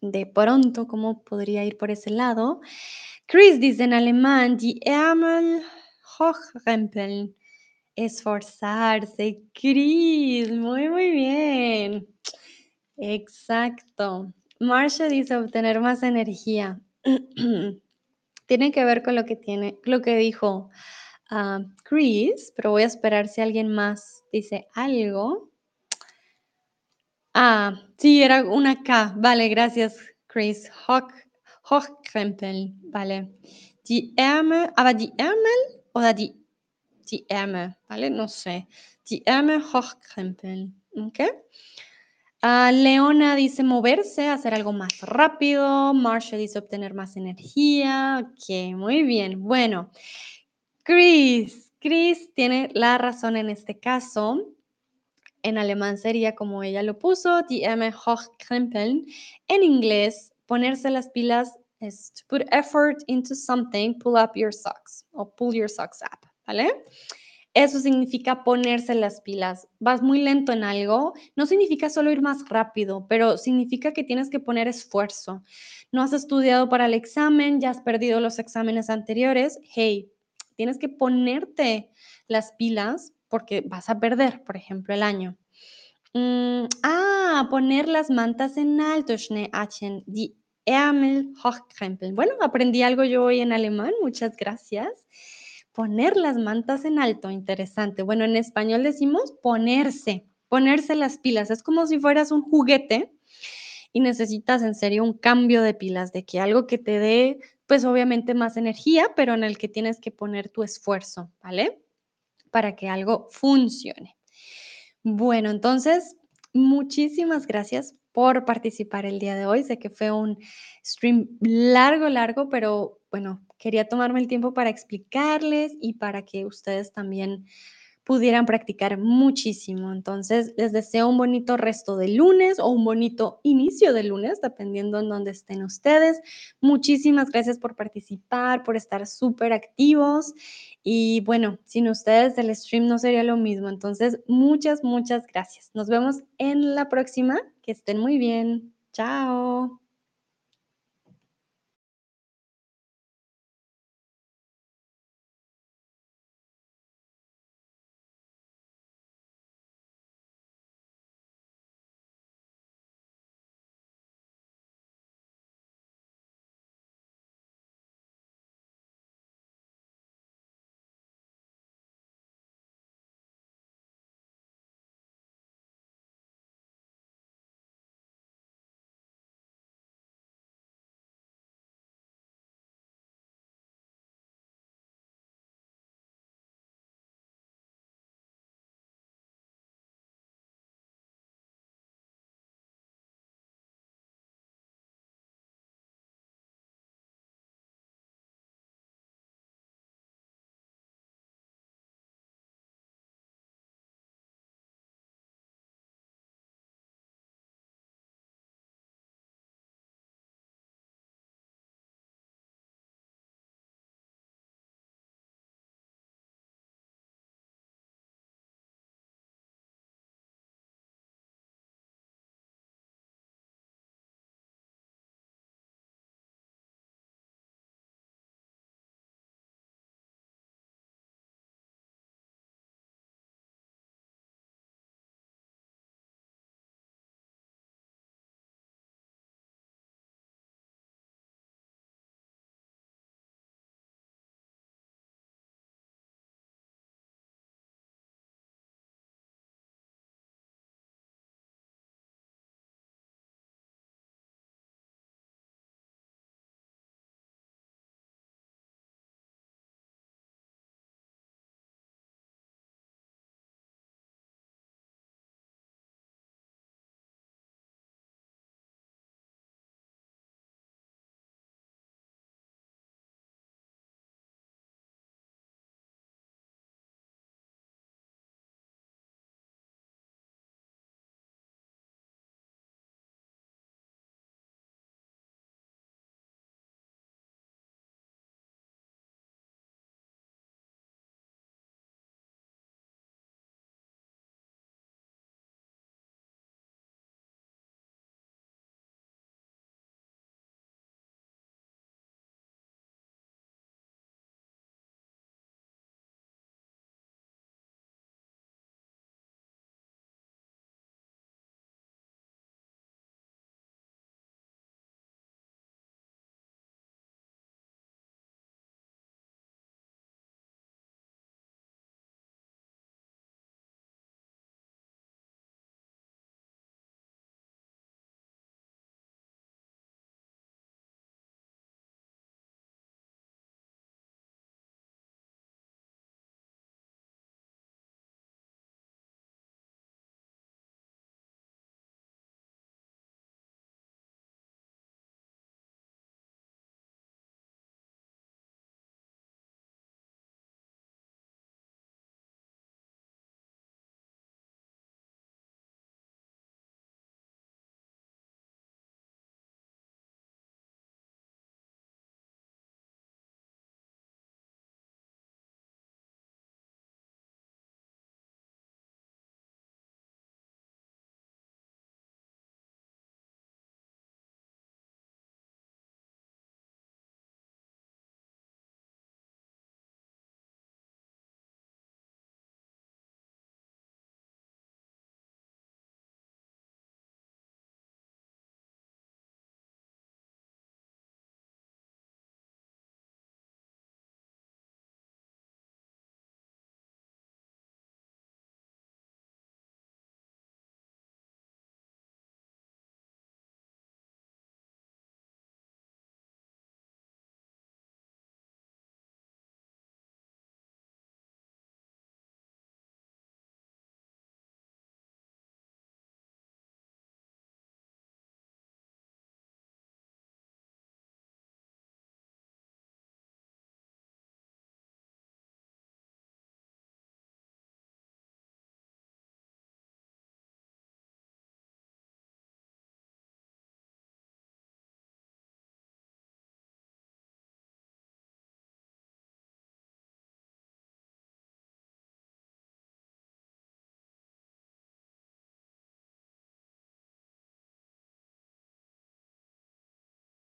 de pronto cómo podría ir por ese lado. Chris dice en alemán, die Ärmel hochrempeln. Esforzarse. Chris, muy, muy bien. Exacto. Marsha dice obtener más energía. <clears throat> tiene que ver con lo que tiene, lo que dijo ah, Chris, pero voy a esperar si alguien más dice algo. Ah, sí, era una K. Vale, gracias, Chris. Hoch Hochkrempeln, vale. Die Ärmel, aber die Ärmel oder die, die Ärmel, ¿vale? No sé. Die Ärmel hochkrempeln, ¿ok? Uh, Leona dice moverse, hacer algo más rápido. Marsha dice obtener más energía. Ok, muy bien. Bueno, Chris, Chris tiene la razón en este caso. En alemán sería como ella lo puso, die Ärmel hochkrempeln. En inglés ponerse las pilas es to put effort into something, pull up your socks o pull your socks up, ¿vale? Eso significa ponerse las pilas. Vas muy lento en algo, no significa solo ir más rápido, pero significa que tienes que poner esfuerzo. No has estudiado para el examen, ya has perdido los exámenes anteriores. Hey, tienes que ponerte las pilas porque vas a perder, por ejemplo, el año. Mm, ah, poner las mantas en alto, Schneeachen, die. Bueno, aprendí algo yo hoy en alemán, muchas gracias. Poner las mantas en alto, interesante. Bueno, en español decimos ponerse, ponerse las pilas. Es como si fueras un juguete y necesitas en serio un cambio de pilas, de que algo que te dé, pues obviamente más energía, pero en el que tienes que poner tu esfuerzo, ¿vale? Para que algo funcione. Bueno, entonces, muchísimas gracias por participar el día de hoy. Sé que fue un stream largo, largo, pero bueno, quería tomarme el tiempo para explicarles y para que ustedes también pudieran practicar muchísimo. Entonces, les deseo un bonito resto de lunes o un bonito inicio de lunes, dependiendo en dónde estén ustedes. Muchísimas gracias por participar, por estar súper activos. Y bueno, sin ustedes el stream no sería lo mismo. Entonces, muchas, muchas gracias. Nos vemos en la próxima. Que estén muy bien. Chao.